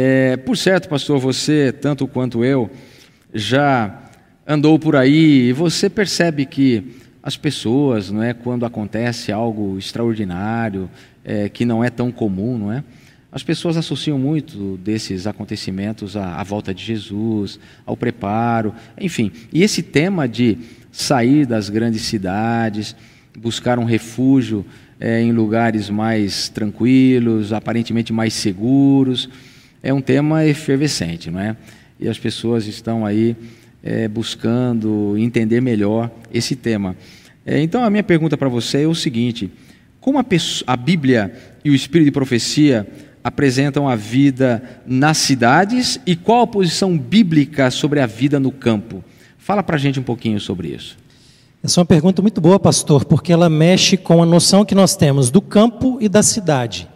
É, por certo, pastor, você, tanto quanto eu, já andou por aí e você percebe que as pessoas, não é, quando acontece algo extraordinário, é, que não é tão comum, não é? As pessoas associam muito desses acontecimentos à, à, volta de Jesus, ao preparo, enfim. E esse tema de sair das grandes cidades, buscar um refúgio é, em lugares mais tranquilos, aparentemente mais seguros, é um tema efervescente, não é? E as pessoas estão aí é, buscando entender melhor esse tema. É, então, a minha pergunta para você é o seguinte: como a, pessoa, a Bíblia e o Espírito de profecia apresentam a vida nas cidades e qual a posição bíblica sobre a vida no campo? Fala para a gente um pouquinho sobre isso. Essa é uma pergunta muito boa, pastor, porque ela mexe com a noção que nós temos do campo e da cidade.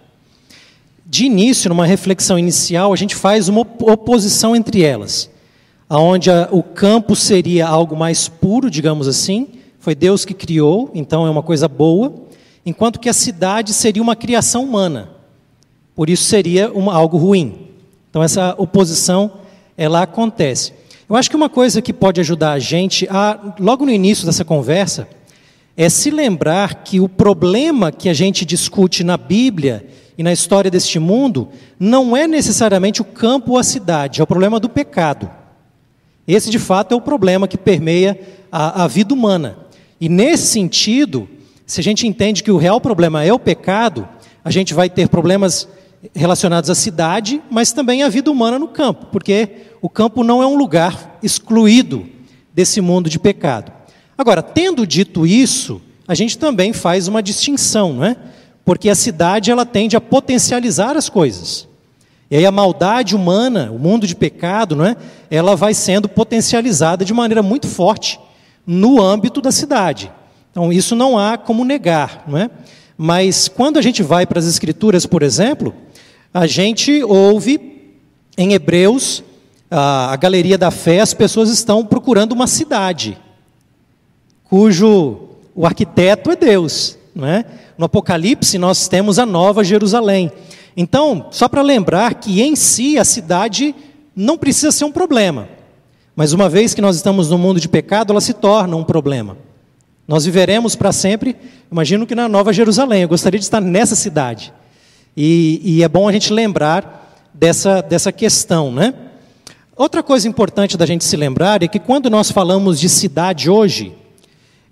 De início, numa reflexão inicial, a gente faz uma oposição entre elas, aonde o campo seria algo mais puro, digamos assim, foi Deus que criou, então é uma coisa boa, enquanto que a cidade seria uma criação humana. Por isso seria uma, algo ruim. Então essa oposição ela acontece. Eu acho que uma coisa que pode ajudar a gente a, logo no início dessa conversa é se lembrar que o problema que a gente discute na Bíblia e na história deste mundo não é necessariamente o campo ou a cidade, é o problema do pecado. Esse de fato é o problema que permeia a, a vida humana. E nesse sentido, se a gente entende que o real problema é o pecado, a gente vai ter problemas relacionados à cidade, mas também à vida humana no campo, porque o campo não é um lugar excluído desse mundo de pecado. Agora, tendo dito isso, a gente também faz uma distinção, não é? Porque a cidade ela tende a potencializar as coisas. E aí a maldade humana, o mundo de pecado, não é? Ela vai sendo potencializada de maneira muito forte no âmbito da cidade. Então isso não há como negar, não é? Mas quando a gente vai para as escrituras, por exemplo, a gente ouve em Hebreus, a, a galeria da fé, as pessoas estão procurando uma cidade, cujo o arquiteto é Deus. Não é? No Apocalipse, nós temos a nova Jerusalém. Então, só para lembrar que em si a cidade não precisa ser um problema, mas uma vez que nós estamos no mundo de pecado, ela se torna um problema. Nós viveremos para sempre, imagino que na Nova Jerusalém. Eu gostaria de estar nessa cidade. E, e é bom a gente lembrar dessa, dessa questão, né? Outra coisa importante da gente se lembrar é que quando nós falamos de cidade hoje,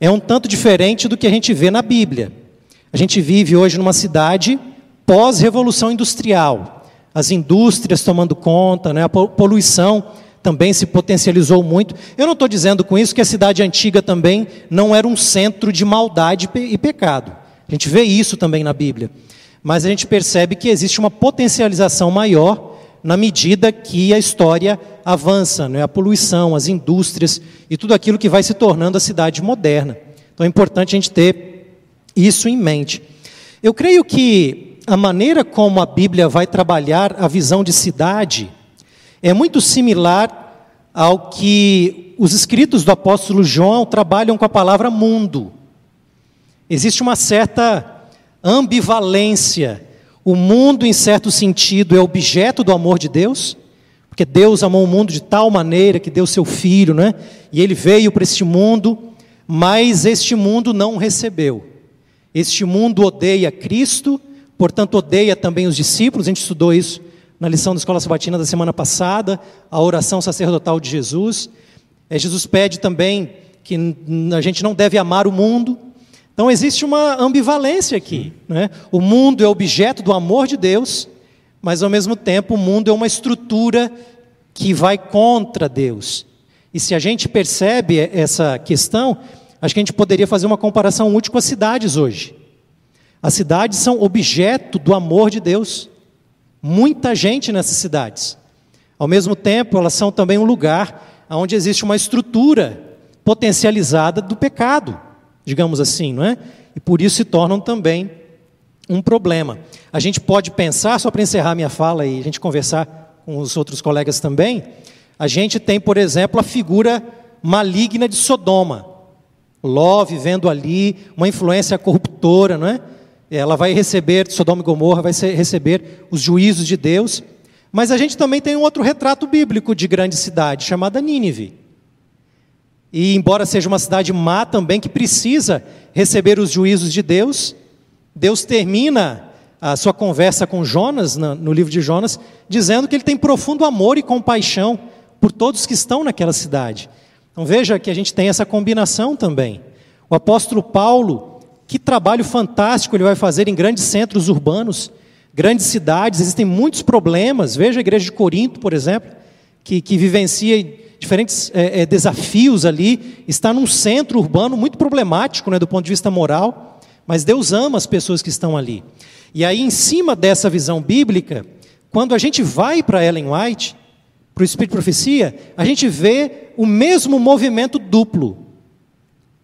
é um tanto diferente do que a gente vê na Bíblia. A gente vive hoje numa cidade pós-revolução industrial. As indústrias tomando conta, né? a poluição também se potencializou muito. Eu não estou dizendo com isso que a cidade antiga também não era um centro de maldade e pecado. A gente vê isso também na Bíblia mas a gente percebe que existe uma potencialização maior na medida que a história avança, né? a poluição, as indústrias e tudo aquilo que vai se tornando a cidade moderna. Então é importante a gente ter isso em mente. Eu creio que a maneira como a Bíblia vai trabalhar a visão de cidade é muito similar ao que os escritos do apóstolo João trabalham com a palavra mundo. Existe uma certa ambivalência. O mundo, em certo sentido, é objeto do amor de Deus, porque Deus amou o mundo de tal maneira que deu seu filho, né? E ele veio para este mundo, mas este mundo não recebeu. Este mundo odeia Cristo, portanto odeia também os discípulos. A gente estudou isso na lição da escola sabatina da semana passada, a oração sacerdotal de Jesus. É, Jesus pede também que a gente não deve amar o mundo, então existe uma ambivalência aqui. Né? O mundo é objeto do amor de Deus, mas ao mesmo tempo o mundo é uma estrutura que vai contra Deus. E se a gente percebe essa questão, acho que a gente poderia fazer uma comparação útil com as cidades hoje. As cidades são objeto do amor de Deus. Muita gente nessas cidades. Ao mesmo tempo, elas são também um lugar onde existe uma estrutura potencializada do pecado digamos assim, não é? E por isso se tornam também um problema. A gente pode pensar, só para encerrar minha fala e a gente conversar com os outros colegas também, a gente tem, por exemplo, a figura maligna de Sodoma. Ló vivendo ali, uma influência corruptora, não é? Ela vai receber, Sodoma e Gomorra vai receber os juízos de Deus, Mas a gente também tem um outro retrato bíblico de grande cidade, chamada Nínive. E embora seja uma cidade má também, que precisa receber os juízos de Deus, Deus termina a sua conversa com Jonas, no livro de Jonas, dizendo que ele tem profundo amor e compaixão por todos que estão naquela cidade. Então veja que a gente tem essa combinação também. O apóstolo Paulo, que trabalho fantástico ele vai fazer em grandes centros urbanos, grandes cidades, existem muitos problemas. Veja a igreja de Corinto, por exemplo, que, que vivencia diferentes é, é, desafios ali, está num centro urbano muito problemático né, do ponto de vista moral, mas Deus ama as pessoas que estão ali. E aí, em cima dessa visão bíblica, quando a gente vai para Ellen White, para o Espírito de Profecia, a gente vê o mesmo movimento duplo.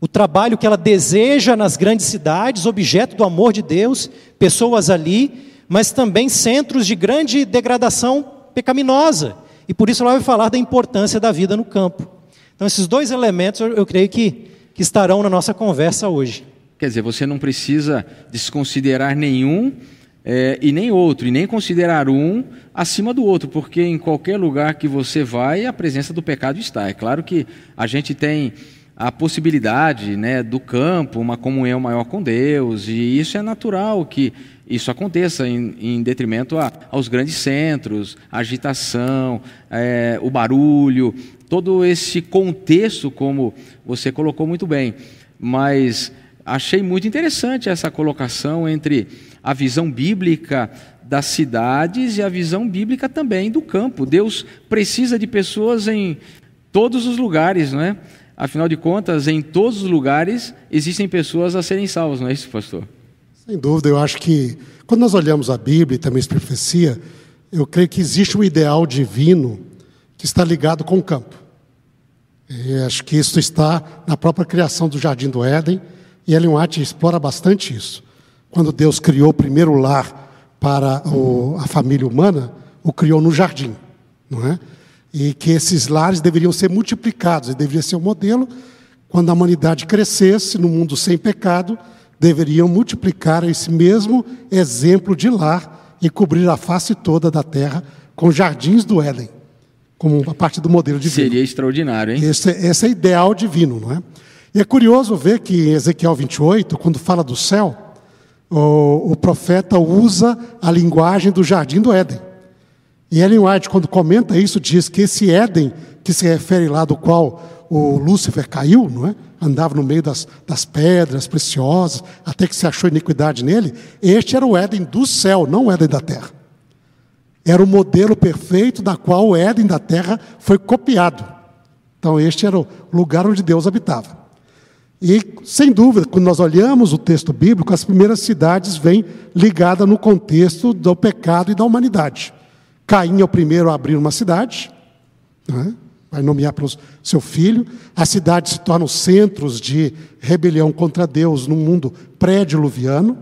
O trabalho que ela deseja nas grandes cidades, objeto do amor de Deus, pessoas ali, mas também centros de grande degradação pecaminosa. E por isso ela vai falar da importância da vida no campo. Então, esses dois elementos eu, eu creio que, que estarão na nossa conversa hoje. Quer dizer, você não precisa desconsiderar nenhum é, e nem outro, e nem considerar um acima do outro, porque em qualquer lugar que você vai, a presença do pecado está. É claro que a gente tem a possibilidade né, do campo, uma comunhão maior com Deus, e isso é natural que isso aconteça em, em detrimento a, aos grandes centros, a agitação, é, o barulho, todo esse contexto, como você colocou muito bem. Mas achei muito interessante essa colocação entre a visão bíblica das cidades e a visão bíblica também do campo. Deus precisa de pessoas em todos os lugares, não é? Afinal de contas, em todos os lugares existem pessoas a serem salvas, não é isso, pastor? Sem dúvida, eu acho que quando nós olhamos a Bíblia e também a profecia, eu creio que existe um ideal divino que está ligado com o campo. E acho que isso está na própria criação do Jardim do Éden, e Ellen White explora bastante isso. Quando Deus criou o primeiro lar para o, a família humana, o criou no jardim, não é? E que esses lares deveriam ser multiplicados, e deveria ser o um modelo quando a humanidade crescesse no mundo sem pecado, deveriam multiplicar esse mesmo exemplo de lar e cobrir a face toda da terra com jardins do Éden, como a parte do modelo divino. Seria extraordinário, hein? Esse, esse é ideal divino, não é? E é curioso ver que em Ezequiel 28, quando fala do céu, o, o profeta usa a linguagem do jardim do Éden. E Ellen White, quando comenta isso, diz que esse Éden, que se refere lá do qual o Lúcifer caiu, não é? andava no meio das, das pedras preciosas, até que se achou iniquidade nele. Este era o Éden do céu, não o Éden da terra. Era o modelo perfeito da qual o Éden da terra foi copiado. Então, este era o lugar onde Deus habitava. E, sem dúvida, quando nós olhamos o texto bíblico, as primeiras cidades vêm ligadas no contexto do pecado e da humanidade. Caim é o primeiro a abrir uma cidade, é? vai nomear para o seu filho. A cidade se torna centros de rebelião contra Deus no mundo pré-diluviano.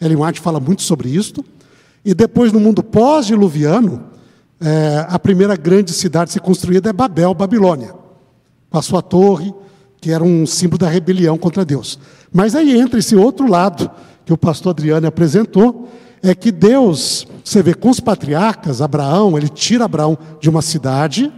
Ellen White fala muito sobre isso. E depois, no mundo pós-diluviano, é, a primeira grande cidade a ser construída é Babel, Babilônia, com a sua torre, que era um símbolo da rebelião contra Deus. Mas aí entra esse outro lado que o pastor Adriano apresentou, é que Deus, você vê com os patriarcas, Abraão, ele tira Abraão de uma cidade,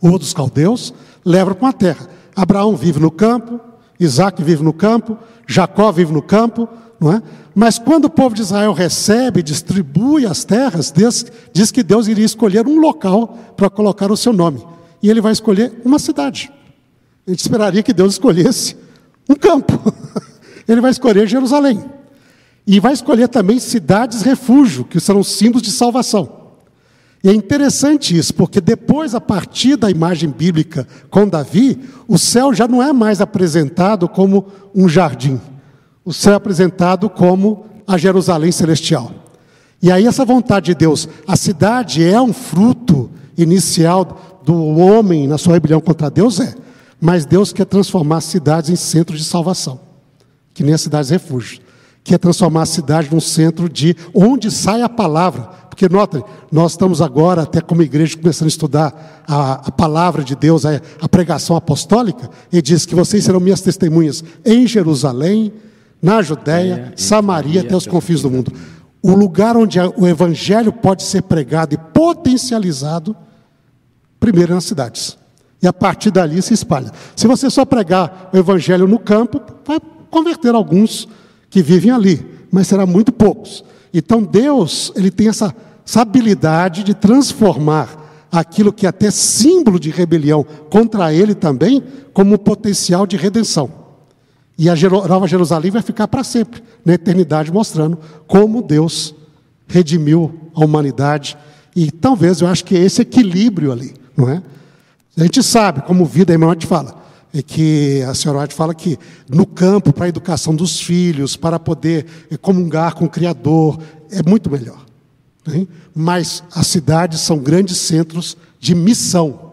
o dos caldeus, leva para uma terra. Abraão vive no campo, Isaac vive no campo, Jacó vive no campo, não é? Mas quando o povo de Israel recebe, distribui as terras, Deus, diz que Deus iria escolher um local para colocar o seu nome. E ele vai escolher uma cidade. A gente esperaria que Deus escolhesse um campo. Ele vai escolher Jerusalém. E vai escolher também cidades refúgio, que serão símbolos de salvação. E é interessante isso, porque depois, a partir da imagem bíblica com Davi, o céu já não é mais apresentado como um jardim. O céu é apresentado como a Jerusalém celestial. E aí, essa vontade de Deus, a cidade é um fruto inicial do homem na sua rebelião contra Deus, é. Mas Deus quer transformar cidades em centros de salvação, que nem as cidades refúgios que é transformar a cidade num centro de onde sai a palavra. Porque, notem, nós estamos agora, até como igreja, começando a estudar a, a palavra de Deus, a, a, pregação apostólica, e diz que vocês serão minhas testemunhas em Jerusalém, na Judéia, é, Samaria, até os confins do mundo. o lugar onde o evangelho pode ser pregado e potencializado, primeiro é nas cidades. E a partir dali se espalha. Se você só pregar o evangelho no campo, vai converter alguns que vivem ali, mas será muito poucos. Então Deus, ele tem essa, essa habilidade de transformar aquilo que é até símbolo de rebelião contra ele também, como potencial de redenção. E a Nova Jerusalém vai ficar para sempre, na eternidade, mostrando como Deus redimiu a humanidade. E talvez eu acho que é esse equilíbrio ali, não é? A gente sabe, como vida, a irmã fala, é que a senhora White fala que no campo, para a educação dos filhos, para poder comungar com o Criador, é muito melhor. Né? Mas as cidades são grandes centros de missão.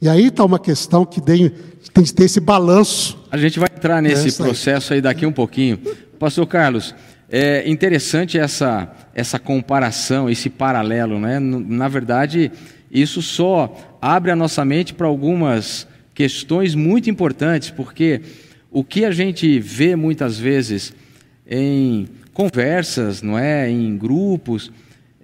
E aí está uma questão que tem, tem de ter esse balanço. A gente vai entrar nesse processo aí daqui um pouquinho. Pastor Carlos, é interessante essa, essa comparação, esse paralelo. Né? Na verdade, isso só abre a nossa mente para algumas questões muito importantes, porque o que a gente vê muitas vezes em conversas, não é, em grupos,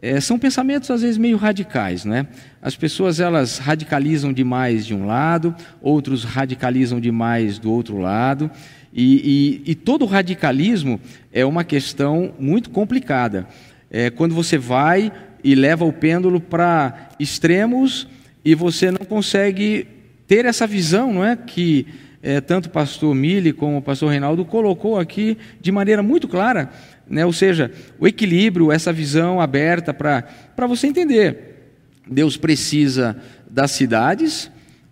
é, são pensamentos às vezes meio radicais, não é? As pessoas elas radicalizam demais de um lado, outros radicalizam demais do outro lado, e, e, e todo radicalismo é uma questão muito complicada. É, quando você vai e leva o pêndulo para extremos e você não consegue ter essa visão, não é? Que é, tanto o pastor Mille como o pastor Reinaldo colocou aqui de maneira muito clara, né? ou seja, o equilíbrio, essa visão aberta para você entender. Deus precisa das cidades,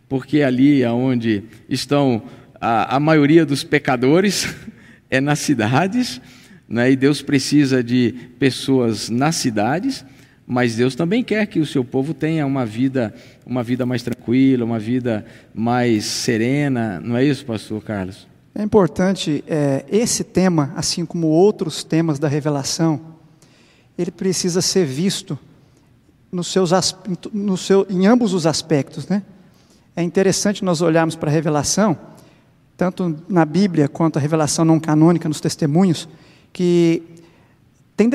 porque ali é onde estão a, a maioria dos pecadores, é nas cidades, né? e Deus precisa de pessoas nas cidades mas Deus também quer que o seu povo tenha uma vida, uma vida mais tranquila, uma vida mais serena. Não é isso, pastor Carlos? É importante é, esse tema, assim como outros temas da revelação, ele precisa ser visto nos seus, no seu, em ambos os aspectos, né? É interessante nós olharmos para a revelação, tanto na Bíblia quanto a revelação não canônica nos testemunhos, que tem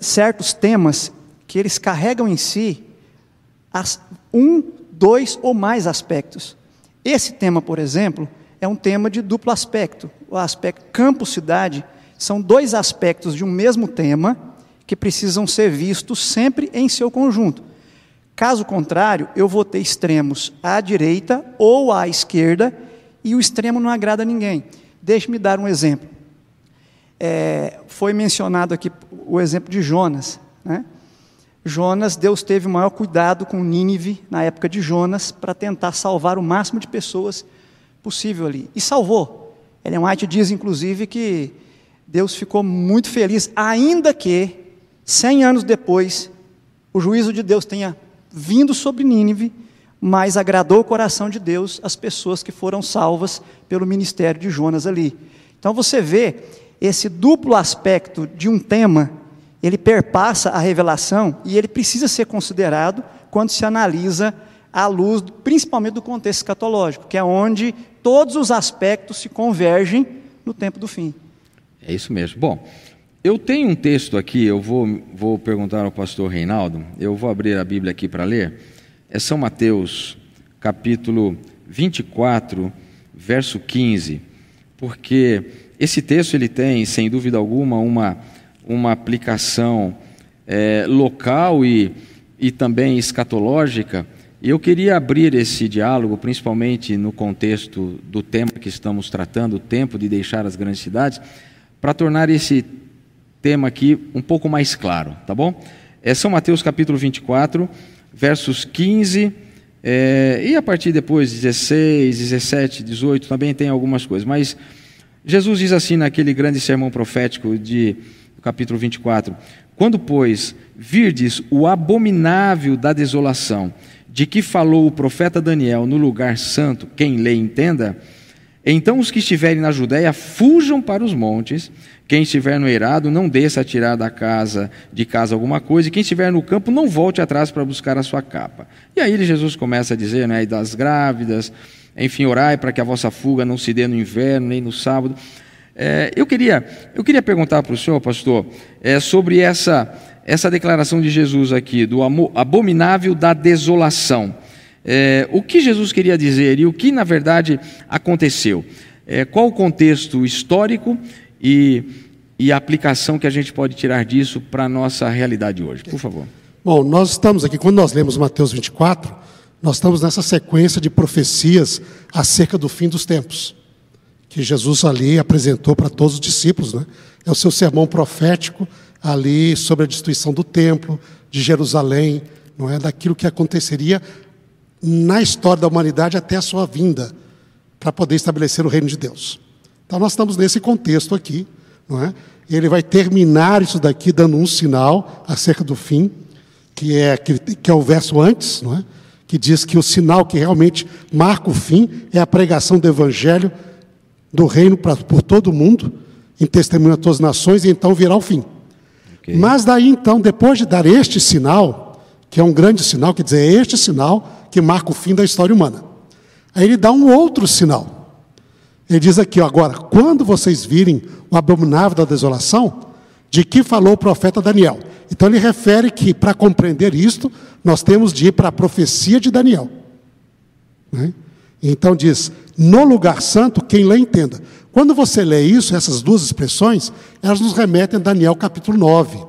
certos temas que eles carregam em si as, um, dois ou mais aspectos. Esse tema, por exemplo, é um tema de duplo aspecto. O aspecto campo-cidade são dois aspectos de um mesmo tema que precisam ser vistos sempre em seu conjunto. Caso contrário, eu vou ter extremos à direita ou à esquerda e o extremo não agrada a ninguém. Deixe-me dar um exemplo. É, foi mencionado aqui o exemplo de Jonas. Né? Jonas, Deus teve o maior cuidado com Nínive na época de Jonas para tentar salvar o máximo de pessoas possível ali. E salvou. Ellen White diz, inclusive, que Deus ficou muito feliz, ainda que, cem anos depois, o juízo de Deus tenha vindo sobre Nínive, mas agradou o coração de Deus as pessoas que foram salvas pelo ministério de Jonas ali. Então você vê esse duplo aspecto de um tema ele perpassa a revelação e ele precisa ser considerado quando se analisa à luz, principalmente do contexto escatológico, que é onde todos os aspectos se convergem no tempo do fim. É isso mesmo. Bom, eu tenho um texto aqui, eu vou, vou perguntar ao pastor Reinaldo, eu vou abrir a Bíblia aqui para ler. É São Mateus, capítulo 24, verso 15, porque esse texto ele tem, sem dúvida alguma, uma uma aplicação é, local e, e também escatológica. Eu queria abrir esse diálogo, principalmente no contexto do tema que estamos tratando, o tempo de deixar as grandes cidades, para tornar esse tema aqui um pouco mais claro, tá bom? É São Mateus capítulo 24, versos 15 é, e a partir depois 16, 17, 18 também tem algumas coisas, mas Jesus diz assim naquele grande sermão profético de capítulo 24: Quando, pois, virdes o abominável da desolação, de que falou o profeta Daniel no lugar santo, quem lê entenda, então os que estiverem na Judéia fujam para os montes, quem estiver no eirado não desça a tirar da casa de casa alguma coisa, e quem estiver no campo não volte atrás para buscar a sua capa. E aí Jesus começa a dizer, né, das grávidas, enfim, orai para que a vossa fuga não se dê no inverno nem no sábado. É, eu, queria, eu queria perguntar para o senhor, pastor, é, sobre essa, essa declaração de Jesus aqui, do abominável da desolação. É, o que Jesus queria dizer e o que, na verdade, aconteceu? É, qual o contexto histórico e, e a aplicação que a gente pode tirar disso para a nossa realidade hoje? Por favor. Bom, nós estamos aqui, quando nós lemos Mateus 24, nós estamos nessa sequência de profecias acerca do fim dos tempos, que Jesus ali apresentou para todos os discípulos, né? É o seu sermão profético ali sobre a destruição do templo, de Jerusalém, não é? Daquilo que aconteceria na história da humanidade até a sua vinda, para poder estabelecer o reino de Deus. Então nós estamos nesse contexto aqui, não é? Ele vai terminar isso daqui dando um sinal acerca do fim que é, que, que é o verso antes, não é? que diz que o sinal que realmente marca o fim é a pregação do Evangelho do reino pra, por todo o mundo, em testemunho a todas as nações, e então virá o fim. Okay. Mas daí então, depois de dar este sinal, que é um grande sinal, quer dizer, é este sinal que marca o fim da história humana. Aí ele dá um outro sinal. Ele diz aqui, ó, agora, quando vocês virem o abominável da desolação, de que falou o profeta Daniel. Então ele refere que para compreender isto, nós temos de ir para a profecia de Daniel. Né? Então diz: no lugar santo, quem lê entenda. Quando você lê isso, essas duas expressões, elas nos remetem a Daniel capítulo 9,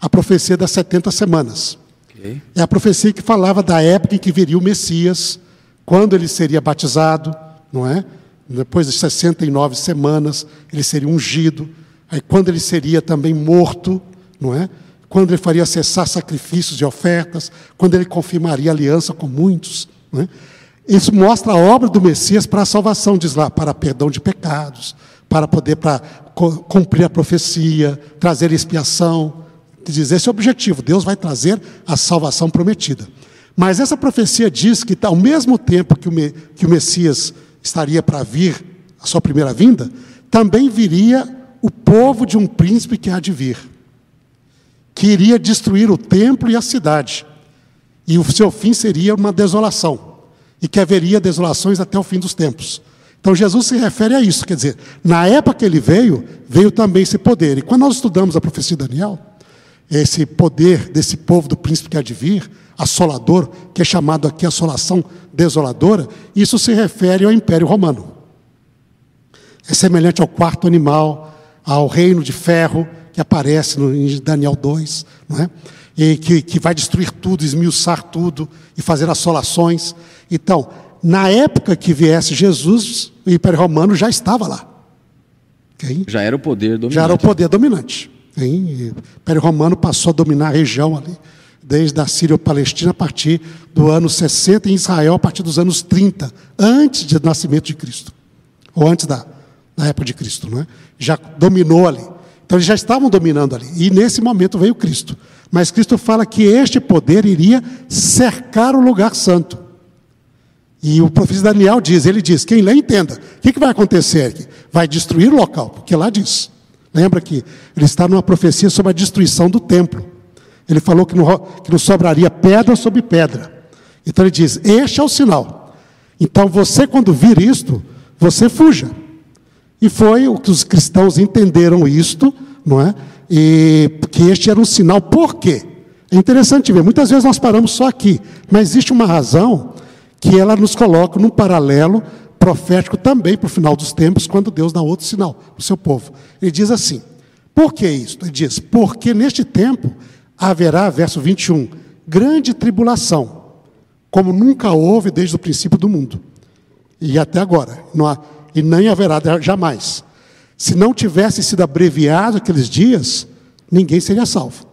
a profecia das 70 semanas. Okay. É a profecia que falava da época em que viria o Messias, quando ele seria batizado, não é? Depois de 69 semanas, ele seria ungido. Aí quando ele seria também morto, não é? quando ele faria cessar sacrifícios e ofertas, quando ele confirmaria aliança com muitos. Né? Isso mostra a obra do Messias para a salvação, diz lá, para perdão de pecados, para poder para cumprir a profecia, trazer expiação. Diz, esse é o objetivo, Deus vai trazer a salvação prometida. Mas essa profecia diz que, ao mesmo tempo que o, que o Messias estaria para vir, a sua primeira vinda, também viria o povo de um príncipe que há de vir que iria destruir o templo e a cidade. E o seu fim seria uma desolação. E que haveria desolações até o fim dos tempos. Então Jesus se refere a isso, quer dizer, na época que ele veio, veio também esse poder. E quando nós estudamos a profecia de Daniel, esse poder desse povo do príncipe que há de vir, assolador, que é chamado aqui assolação desoladora, isso se refere ao Império Romano. É semelhante ao quarto animal, ao reino de ferro, que aparece no, em Daniel 2, não é? E que, que vai destruir tudo, esmiuçar tudo e fazer assolações. Então, na época que viesse Jesus, o Império Romano já estava lá. Okay? Já era o poder dominante. Já era o poder dominante. Okay? O Império Romano passou a dominar a região ali, desde a Síria Palestina a partir do ano 60 e em Israel a partir dos anos 30, antes do nascimento de Cristo. Ou antes da, da época de Cristo, não é? Já dominou ali. Então eles já estavam dominando ali. E nesse momento veio Cristo. Mas Cristo fala que este poder iria cercar o lugar santo. E o profeta Daniel diz, ele diz, quem lê entenda. O que, que vai acontecer aqui? Vai destruir o local, porque lá diz. Lembra que ele está numa profecia sobre a destruição do templo. Ele falou que não, que não sobraria pedra sobre pedra. Então ele diz: Este é o sinal. Então você, quando vir isto, você fuja. E foi o que os cristãos entenderam isto, não é? E que este era um sinal. Por quê? É interessante ver, muitas vezes nós paramos só aqui, mas existe uma razão que ela nos coloca num paralelo profético também para o final dos tempos, quando Deus dá outro sinal para o seu povo. Ele diz assim: por que isso? Ele diz: porque neste tempo haverá, verso 21, grande tribulação, como nunca houve desde o princípio do mundo. E até agora. Há, e nem haverá jamais. Se não tivesse sido abreviado aqueles dias, ninguém seria salvo.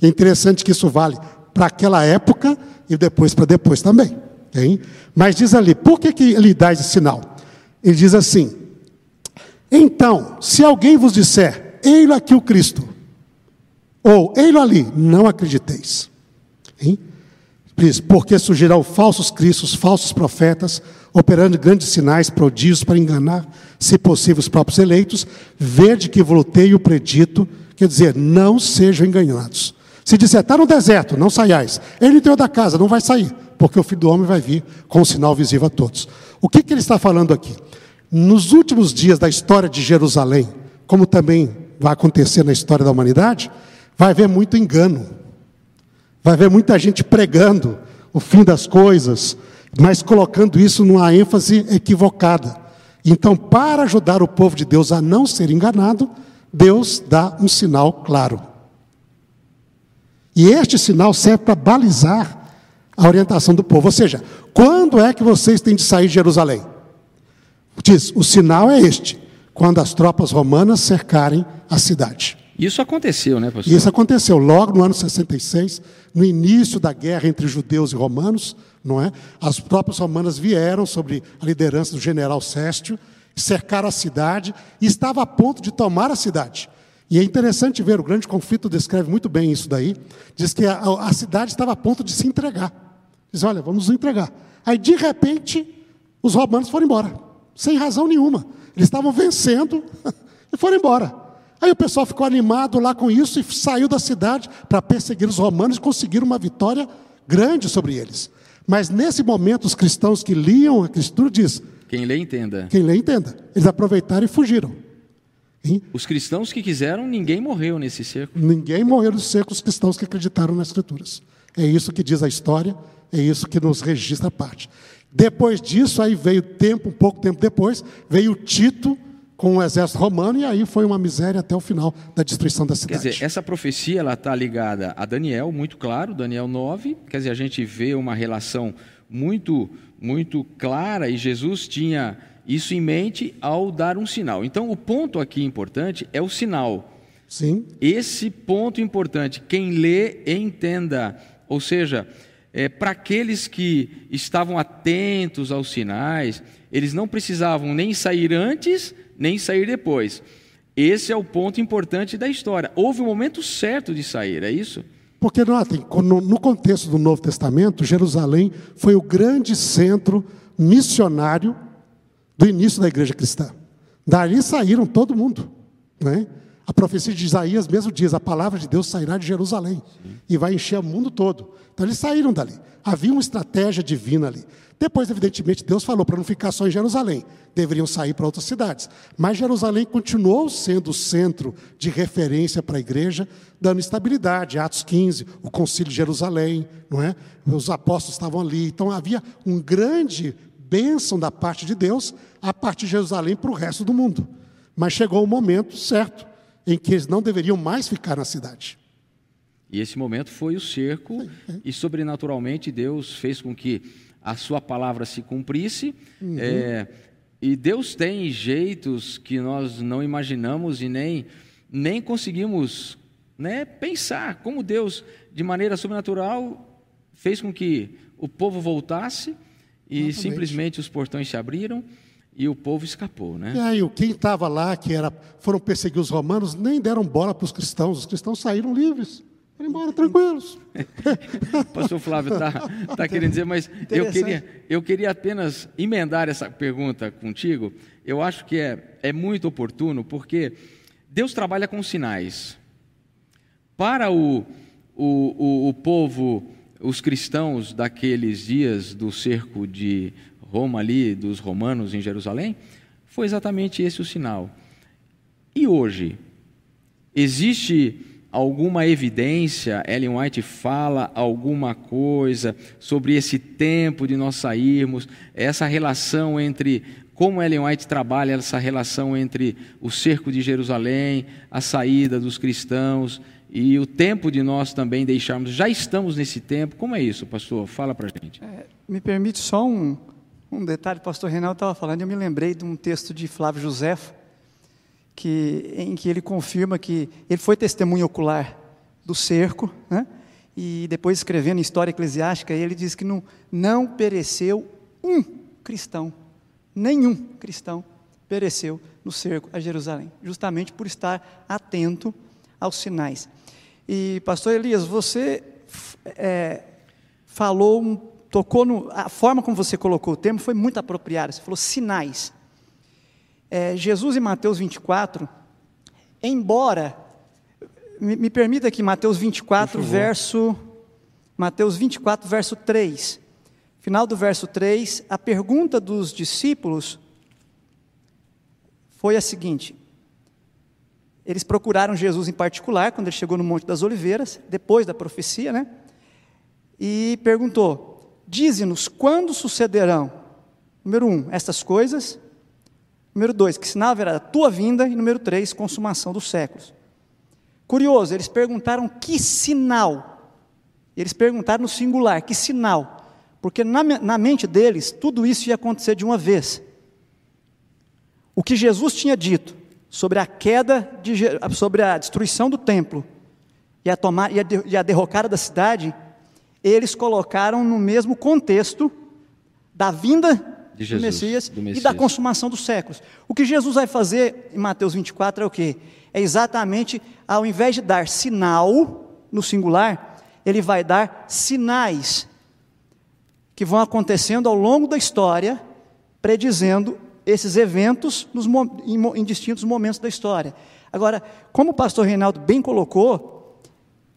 É interessante que isso vale para aquela época e depois para depois também. Mas diz ali, por que, que ele dá esse sinal? Ele diz assim: então, se alguém vos disser, ei-lo aqui o Cristo, ou ei-lo ali, não acrediteis. Porque surgirão falsos cristos, falsos profetas, operando grandes sinais, prodígios para enganar, se possível, os próprios eleitos, verde que voltei o predito, quer dizer, não sejam enganados. Se disser, está no deserto, não saiais. Ele entrou da casa, não vai sair, porque o filho do homem vai vir com um sinal visível a todos. O que, que ele está falando aqui? nos últimos dias da história de Jerusalém, como também vai acontecer na história da humanidade, vai haver muito engano. Vai haver muita gente pregando o fim das coisas, mas colocando isso numa ênfase equivocada. Então, para ajudar o povo de Deus a não ser enganado, Deus dá um sinal claro. E este sinal serve para balizar a orientação do povo. Ou seja, quando é que vocês têm de sair de Jerusalém? Diz: o sinal é este, quando as tropas romanas cercarem a cidade. Isso aconteceu, né, pastor? Isso aconteceu logo no ano 66, no início da guerra entre judeus e romanos, não é? As tropas romanas vieram sob a liderança do general Séstio, cercaram a cidade e estava a ponto de tomar a cidade. E é interessante ver, o grande conflito descreve muito bem isso daí. Diz que a, a cidade estava a ponto de se entregar. Diz: olha, vamos nos entregar. Aí, de repente, os romanos foram embora, sem razão nenhuma. Eles estavam vencendo e foram embora. Aí o pessoal ficou animado lá com isso e saiu da cidade para perseguir os romanos e conseguir uma vitória grande sobre eles. Mas nesse momento, os cristãos que liam a Escritura diz: Quem lê, entenda. Quem lê, entenda. Eles aproveitaram e fugiram. Hein? Os cristãos que quiseram, ninguém morreu nesse cerco. Ninguém morreu nesse cerco, os cristãos que acreditaram nas Escrituras. É isso que diz a história, é isso que nos registra a parte. Depois disso, aí veio tempo, um pouco tempo depois, veio Tito com o exército romano e aí foi uma miséria até o final da destruição da cidade. Quer dizer, essa profecia ela está ligada a Daniel, muito claro, Daniel 9. Quer dizer, a gente vê uma relação muito, muito clara e Jesus tinha isso em mente ao dar um sinal. Então, o ponto aqui importante é o sinal. Sim. Esse ponto importante, quem lê entenda, ou seja, é, para aqueles que estavam atentos aos sinais, eles não precisavam nem sair antes nem sair depois. Esse é o ponto importante da história. Houve o um momento certo de sair, é isso? Porque notem, no contexto do Novo Testamento, Jerusalém foi o grande centro missionário do início da igreja cristã. Dali saíram todo mundo. Né? A profecia de Isaías mesmo diz: a palavra de Deus sairá de Jerusalém Sim. e vai encher o mundo todo. Então eles saíram dali. Havia uma estratégia divina ali. Depois, evidentemente, Deus falou para não ficar só em Jerusalém, deveriam sair para outras cidades. Mas Jerusalém continuou sendo o centro de referência para a igreja, dando estabilidade. Atos 15, o Concílio de Jerusalém, não é? Os apóstolos estavam ali. Então havia um grande bênção da parte de Deus a partir de Jerusalém para o resto do mundo. Mas chegou o momento certo em que eles não deveriam mais ficar na cidade. E esse momento foi o cerco, e sobrenaturalmente Deus fez com que a sua palavra se cumprisse. Uhum. É, e Deus tem jeitos que nós não imaginamos e nem, nem conseguimos né, pensar como Deus, de maneira sobrenatural, fez com que o povo voltasse e Exatamente. simplesmente os portões se abriram e o povo escapou, né? E aí, quem estava lá, que era, foram perseguir os romanos, nem deram bola para os cristãos, os cristãos saíram livres. Foram embora tranquilos. Pastor Flávio está tá querendo dizer, mas eu queria, eu queria apenas emendar essa pergunta contigo. Eu acho que é, é muito oportuno, porque Deus trabalha com sinais. Para o, o, o, o povo, os cristãos daqueles dias do cerco de Roma ali, dos romanos em Jerusalém, foi exatamente esse o sinal. E hoje, existe alguma evidência, Ellen White fala alguma coisa sobre esse tempo de nós sairmos, essa relação entre como Ellen White trabalha essa relação entre o cerco de Jerusalém, a saída dos cristãos e o tempo de nós também deixarmos. Já estamos nesse tempo. Como é isso, pastor? Fala para gente. É, me permite só um, um detalhe. Pastor Reinaldo estava falando. Eu me lembrei de um texto de Flávio José que, em que ele confirma que ele foi testemunha ocular do cerco, né? e depois escrevendo História Eclesiástica, ele diz que não, não pereceu um cristão, nenhum cristão pereceu no cerco a Jerusalém, justamente por estar atento aos sinais. E, pastor Elias, você é, falou, tocou no. A forma como você colocou o termo foi muito apropriada. Você falou sinais é, Jesus em Mateus 24, embora, me, me permita aqui, Mateus 24, verso, Mateus 24, verso 3, final do verso 3, a pergunta dos discípulos foi a seguinte: eles procuraram Jesus em particular, quando ele chegou no Monte das Oliveiras, depois da profecia, né? E perguntou: Dize-nos quando sucederão, número um, estas coisas, número dois, que sinal haverá a tua vinda, e número três, consumação dos séculos. Curioso, eles perguntaram que sinal, eles perguntaram no singular, que sinal, porque na, na mente deles, tudo isso ia acontecer de uma vez. O que Jesus tinha dito, sobre a queda, de, sobre a destruição do templo e a, tomar, e a, e a derrocada da cidade, eles colocaram no mesmo contexto da vinda Jesus, do, Messias, do Messias e da consumação dos séculos. O que Jesus vai fazer em Mateus 24 é o quê? É exatamente, ao invés de dar sinal no singular, ele vai dar sinais que vão acontecendo ao longo da história, predizendo esses eventos nos, em, em distintos momentos da história. Agora, como o pastor Reinaldo bem colocou,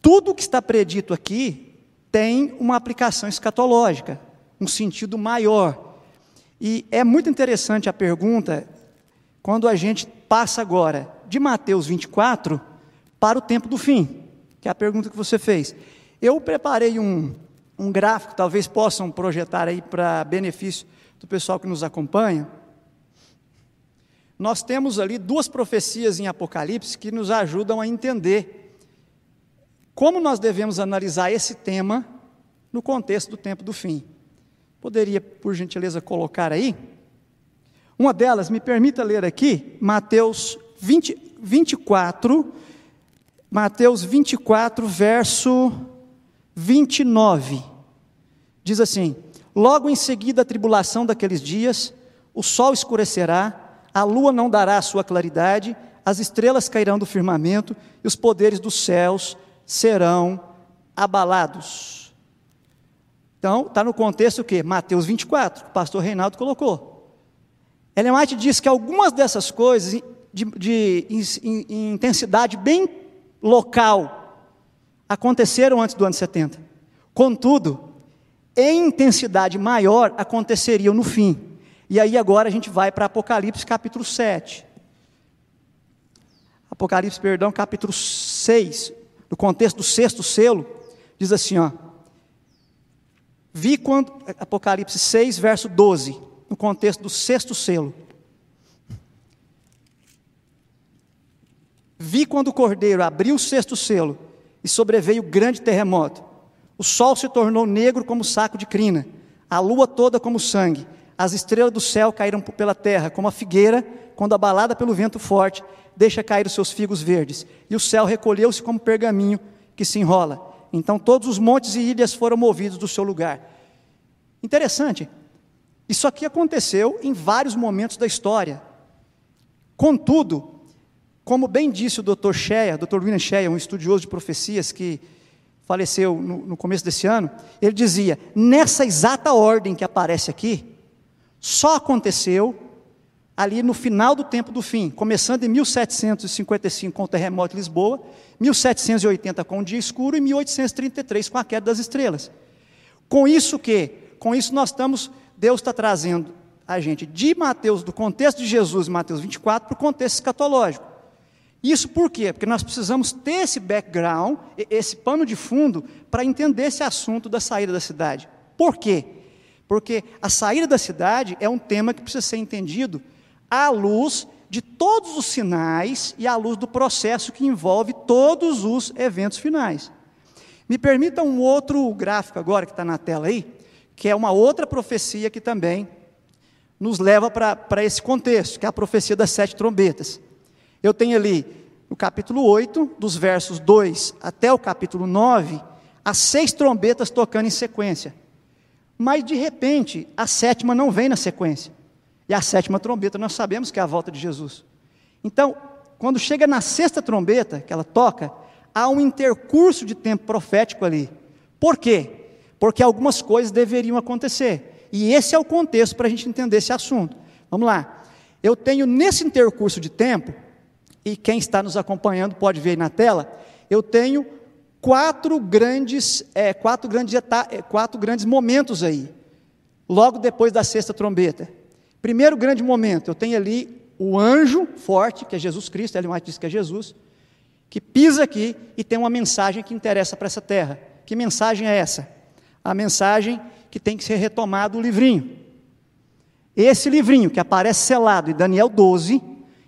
tudo que está predito aqui tem uma aplicação escatológica, um sentido maior. E é muito interessante a pergunta quando a gente passa agora de Mateus 24 para o tempo do fim, que é a pergunta que você fez. Eu preparei um, um gráfico, talvez possam projetar aí para benefício do pessoal que nos acompanha. Nós temos ali duas profecias em Apocalipse que nos ajudam a entender como nós devemos analisar esse tema no contexto do tempo do fim. Poderia, por gentileza, colocar aí? Uma delas, me permita ler aqui, Mateus 20, 24, Mateus 24, verso 29. Diz assim: Logo em seguida a tribulação daqueles dias, o sol escurecerá, a lua não dará a sua claridade, as estrelas cairão do firmamento e os poderes dos céus serão abalados. Então, está no contexto o quê? Mateus 24, que o pastor Reinaldo colocou. Ellen White diz que algumas dessas coisas, de, de em, em intensidade bem local, aconteceram antes do ano 70. Contudo, em intensidade maior, aconteceriam no fim. E aí agora a gente vai para Apocalipse capítulo 7. Apocalipse, perdão, capítulo 6, no contexto do sexto selo, diz assim, ó. Vi quando Apocalipse 6, verso 12, no contexto do sexto selo. Vi quando o cordeiro abriu o sexto selo e sobreveio grande terremoto. O sol se tornou negro como saco de crina, a lua toda como sangue, as estrelas do céu caíram pela terra, como a figueira, quando abalada pelo vento forte, deixa cair os seus figos verdes. E o céu recolheu-se como pergaminho que se enrola. Então todos os montes e ilhas foram movidos do seu lugar. Interessante. Isso aqui aconteceu em vários momentos da história. Contudo, como bem disse o Dr. Shea, Dr. William Shea, um estudioso de profecias que faleceu no, no começo desse ano, ele dizia: nessa exata ordem que aparece aqui, só aconteceu ali no final do tempo do fim, começando em 1755 com o terremoto de Lisboa, 1780 com o dia escuro e 1833 com a queda das estrelas. Com isso que, com isso nós estamos, Deus está trazendo a gente de Mateus, do contexto de Jesus, Mateus 24, para o contexto escatológico. Isso por quê? Porque nós precisamos ter esse background, esse pano de fundo, para entender esse assunto da saída da cidade. Por quê? Porque a saída da cidade é um tema que precisa ser entendido à luz de todos os sinais e à luz do processo que envolve todos os eventos finais. Me permita um outro gráfico agora que está na tela aí, que é uma outra profecia que também nos leva para esse contexto, que é a profecia das sete trombetas. Eu tenho ali, no capítulo 8, dos versos 2 até o capítulo 9, as seis trombetas tocando em sequência. Mas de repente, a sétima não vem na sequência. E a sétima trombeta nós sabemos que é a volta de Jesus. Então, quando chega na sexta trombeta, que ela toca, há um intercurso de tempo profético ali. Por quê? Porque algumas coisas deveriam acontecer. E esse é o contexto para a gente entender esse assunto. Vamos lá. Eu tenho nesse intercurso de tempo, e quem está nos acompanhando pode ver aí na tela, eu tenho quatro grandes, é, quatro, grandes é, quatro grandes momentos aí, logo depois da sexta trombeta. Primeiro grande momento, eu tenho ali o anjo forte, que é Jesus Cristo, Ellen White diz que é Jesus, que pisa aqui e tem uma mensagem que interessa para essa terra. Que mensagem é essa? A mensagem que tem que ser retomado o livrinho. Esse livrinho que aparece selado em Daniel 12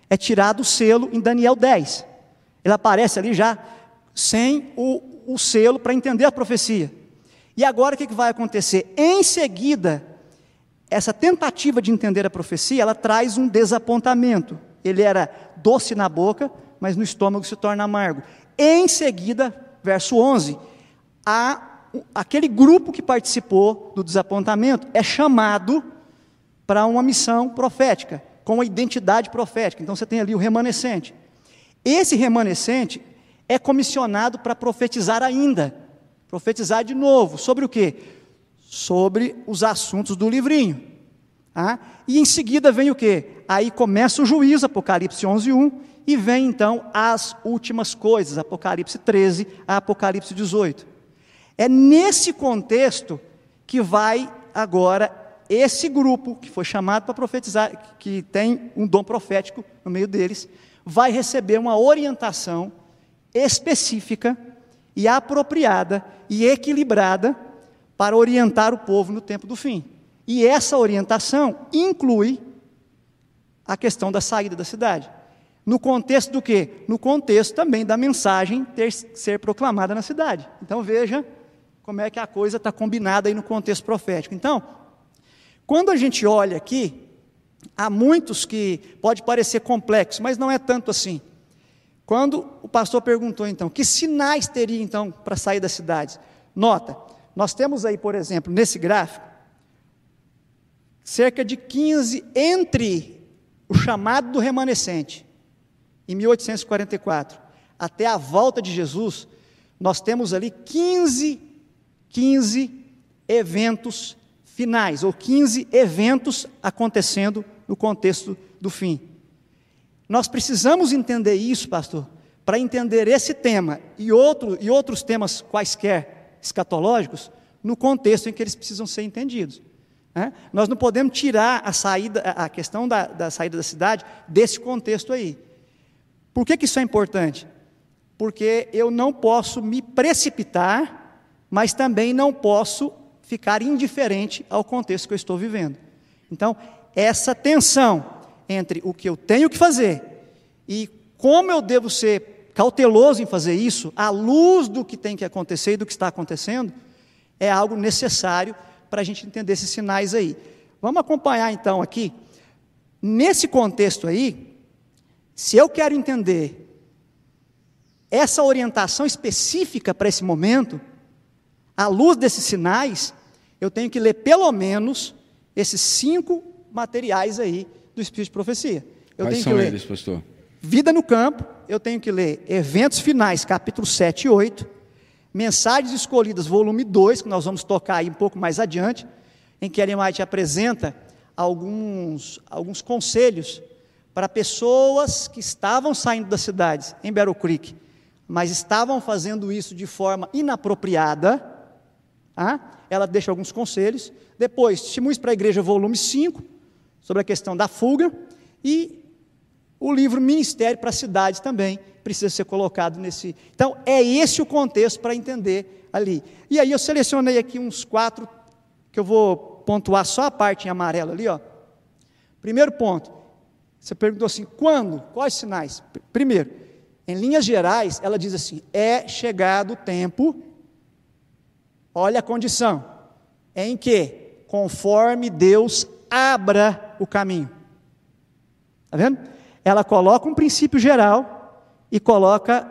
é tirado o selo em Daniel 10. Ele aparece ali já sem o, o selo para entender a profecia. E agora o que, que vai acontecer? Em seguida, essa tentativa de entender a profecia, ela traz um desapontamento. Ele era doce na boca, mas no estômago se torna amargo. Em seguida, verso 11, a, aquele grupo que participou do desapontamento é chamado para uma missão profética, com uma identidade profética. Então você tem ali o remanescente. Esse remanescente é comissionado para profetizar ainda, profetizar de novo, sobre o quê? Sobre os assuntos do livrinho. Ah? E em seguida vem o quê? Aí começa o juízo, Apocalipse 11, 1, e vem então as últimas coisas, Apocalipse 13 a Apocalipse 18. É nesse contexto que vai agora esse grupo que foi chamado para profetizar, que tem um dom profético no meio deles, vai receber uma orientação específica e apropriada e equilibrada para orientar o povo no tempo do fim. E essa orientação inclui a questão da saída da cidade. No contexto do quê? No contexto também da mensagem ter ser proclamada na cidade. Então veja como é que a coisa está combinada aí no contexto profético. Então, quando a gente olha aqui, há muitos que pode parecer complexo, mas não é tanto assim. Quando o pastor perguntou então, que sinais teria então para sair das cidades? Nota, nós temos aí, por exemplo, nesse gráfico, cerca de 15 entre o chamado do remanescente, em 1844, até a volta de Jesus, nós temos ali 15, 15 eventos finais, ou 15 eventos acontecendo no contexto do fim. Nós precisamos entender isso, pastor, para entender esse tema e, outro, e outros temas quaisquer escatológicos, no contexto em que eles precisam ser entendidos. Né? Nós não podemos tirar a saída, a questão da, da saída da cidade desse contexto aí. Por que, que isso é importante? Porque eu não posso me precipitar, mas também não posso ficar indiferente ao contexto que eu estou vivendo. Então, essa tensão entre o que eu tenho que fazer e como eu devo ser cauteloso em fazer isso, à luz do que tem que acontecer e do que está acontecendo, é algo necessário para a gente entender esses sinais aí. Vamos acompanhar então aqui, nesse contexto aí, se eu quero entender essa orientação específica para esse momento, à luz desses sinais, eu tenho que ler pelo menos esses cinco materiais aí do Espírito de Profecia. Eu Quais tenho são que ler eles, pastor? Vida no Campo, eu tenho que ler Eventos Finais, capítulo 7 e 8, Mensagens Escolhidas, volume 2, que nós vamos tocar aí um pouco mais adiante, em que Ellen White apresenta alguns, alguns conselhos para pessoas que estavam saindo das cidades em Battle Creek, mas estavam fazendo isso de forma inapropriada. Ah? ela deixa alguns conselhos. Depois, Testemunhos para a Igreja, volume 5, sobre a questão da fuga. E o livro Ministério para Cidades também precisa ser colocado nesse. Então, é esse o contexto para entender ali. E aí eu selecionei aqui uns quatro, que eu vou pontuar só a parte em amarelo ali, ó. Primeiro ponto, você perguntou assim, quando? Quais sinais? Primeiro, em linhas gerais, ela diz assim: é chegado o tempo Olha a condição: em que, conforme Deus abra o caminho. Está vendo? Ela coloca um princípio geral e coloca,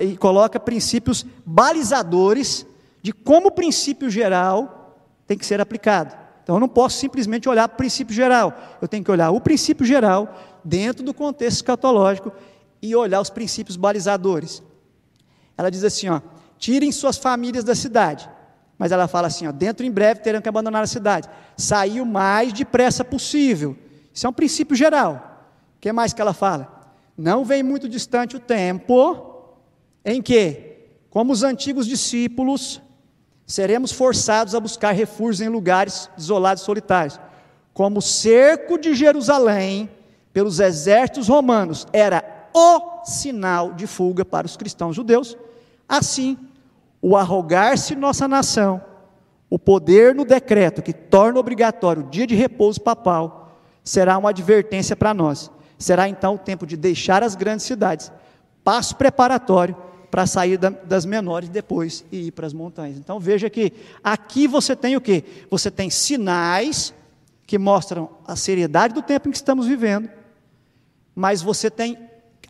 e coloca princípios balizadores de como o princípio geral tem que ser aplicado. Então eu não posso simplesmente olhar para o princípio geral, eu tenho que olhar o princípio geral dentro do contexto escatológico e olhar os princípios balizadores. Ela diz assim, ó, tirem suas famílias da cidade. Mas ela fala assim: ó, dentro em breve terão que abandonar a cidade. Sair o mais depressa possível. Isso é um princípio geral. Que mais que ela fala? Não vem muito distante o tempo em que, como os antigos discípulos, seremos forçados a buscar refúgios em lugares isolados e solitários. Como o cerco de Jerusalém pelos exércitos romanos era o sinal de fuga para os cristãos judeus, assim, o arrogar-se nossa nação, o poder no decreto que torna obrigatório o dia de repouso papal, será uma advertência para nós. Será então o tempo de deixar as grandes cidades, passo preparatório para sair da, das menores depois e ir para as montanhas. Então veja que aqui você tem o que? Você tem sinais que mostram a seriedade do tempo em que estamos vivendo, mas você tem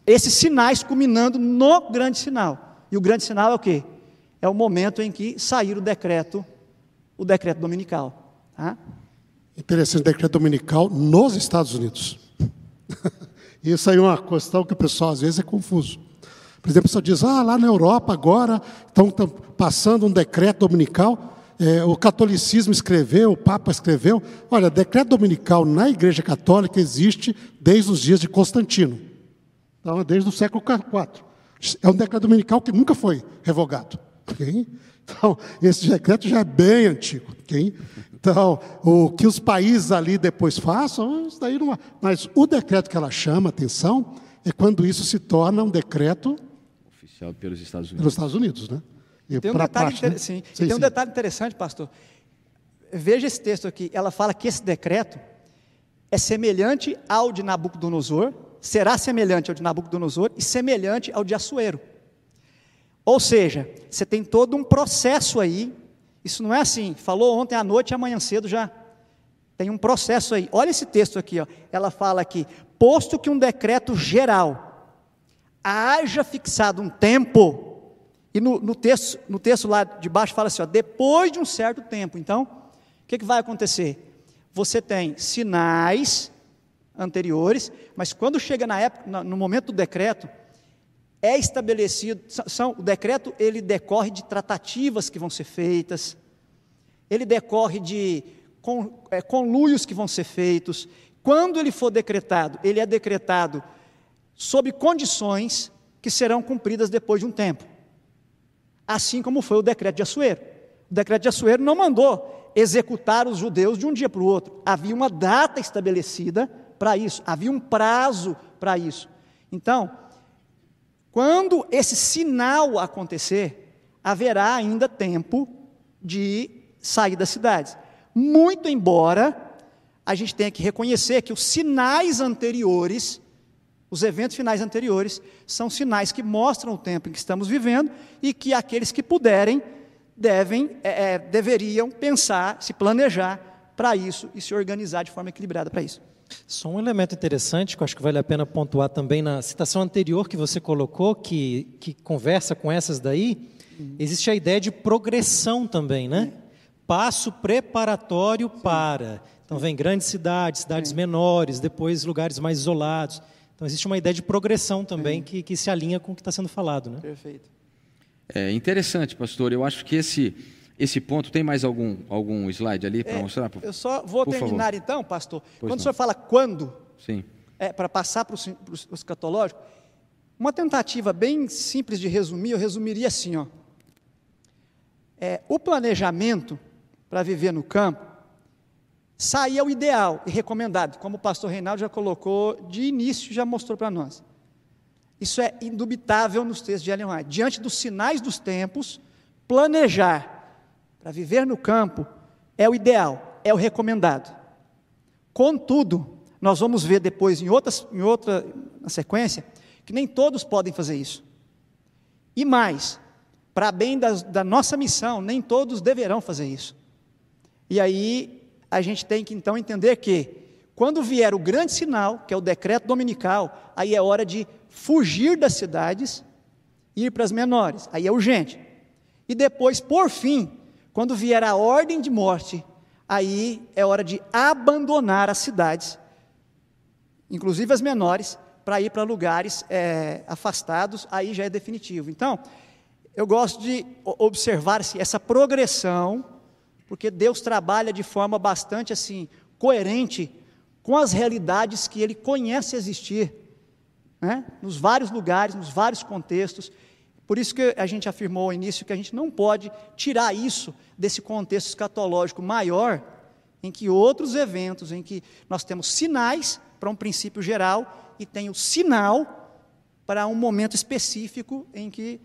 esses sinais culminando no grande sinal. E o grande sinal é o que? É o momento em que sair o decreto, o decreto dominical. Tá? Interessante, decreto dominical nos Estados Unidos. Isso aí é uma questão que o pessoal às vezes é confuso. Por exemplo, a pessoa diz, ah, lá na Europa agora estão, estão passando um decreto dominical. É, o catolicismo escreveu, o Papa escreveu. Olha, decreto dominical na Igreja Católica existe desde os dias de Constantino. Então, é desde o século IV. É um decreto dominical que nunca foi revogado. Okay? Então, esse decreto já é bem antigo. Okay? Então, o que os países ali depois façam, isso daí não. Mas o decreto que ela chama atenção é quando isso se torna um decreto oficial pelos Estados Unidos. Pelos Estados Unidos, né? E tem um, detalhe, parte, inter... né? sim. Sim, tem um detalhe interessante, pastor. Veja esse texto aqui. Ela fala que esse decreto é semelhante ao de Nabucodonosor, será semelhante ao de Nabucodonosor e semelhante ao de Assuero. Ou seja, você tem todo um processo aí isso não é assim, falou ontem à noite e amanhã cedo já. Tem um processo aí. Olha esse texto aqui, ó. ela fala aqui: posto que um decreto geral haja fixado um tempo, e no, no, texto, no texto lá de baixo fala assim: ó, depois de um certo tempo. Então, o que, que vai acontecer? Você tem sinais anteriores, mas quando chega na época, no momento do decreto, é estabelecido, são, o decreto ele decorre de tratativas que vão ser feitas, ele decorre de con, é, conluios que vão ser feitos. Quando ele for decretado, ele é decretado sob condições que serão cumpridas depois de um tempo. Assim como foi o decreto de Assuero. O decreto de Assuero não mandou executar os judeus de um dia para o outro. Havia uma data estabelecida para isso, havia um prazo para isso. Então, quando esse sinal acontecer, haverá ainda tempo de sair das cidades. Muito embora a gente tenha que reconhecer que os sinais anteriores, os eventos finais anteriores, são sinais que mostram o tempo em que estamos vivendo e que aqueles que puderem devem, é, é deveriam pensar, se planejar para isso e se organizar de forma equilibrada para isso. Só um elemento interessante que eu acho que vale a pena pontuar também na citação anterior que você colocou, que, que conversa com essas daí, existe a ideia de progressão também, né? Passo preparatório para. Então vem grandes cidades, cidades menores, depois lugares mais isolados. Então existe uma ideia de progressão também que, que se alinha com o que está sendo falado, né? Perfeito. É interessante, pastor. Eu acho que esse esse ponto. Tem mais algum, algum slide ali para é, mostrar? Eu só vou terminar favor. então, pastor. Pois quando não. o senhor fala quando, Sim. É, para passar para o escatológico, uma tentativa bem simples de resumir, eu resumiria assim: ó, é, o planejamento para viver no campo saía o ideal e recomendado, como o pastor Reinaldo já colocou de início, já mostrou para nós. Isso é indubitável nos textos de Ellen White. Diante dos sinais dos tempos, planejar para viver no campo é o ideal, é o recomendado. Contudo, nós vamos ver depois em, outras, em outra sequência que nem todos podem fazer isso. E mais, para bem das, da nossa missão, nem todos deverão fazer isso. E aí a gente tem que então entender que quando vier o grande sinal, que é o decreto dominical, aí é hora de fugir das cidades e ir para as menores. Aí é urgente. E depois, por fim, quando vier a ordem de morte, aí é hora de abandonar as cidades, inclusive as menores, para ir para lugares é, afastados, aí já é definitivo. Então, eu gosto de observar essa progressão, porque Deus trabalha de forma bastante assim coerente com as realidades que Ele conhece existir, né? nos vários lugares, nos vários contextos. Por isso que a gente afirmou ao início que a gente não pode tirar isso desse contexto escatológico maior, em que outros eventos, em que nós temos sinais para um princípio geral e tem o sinal para um momento específico em que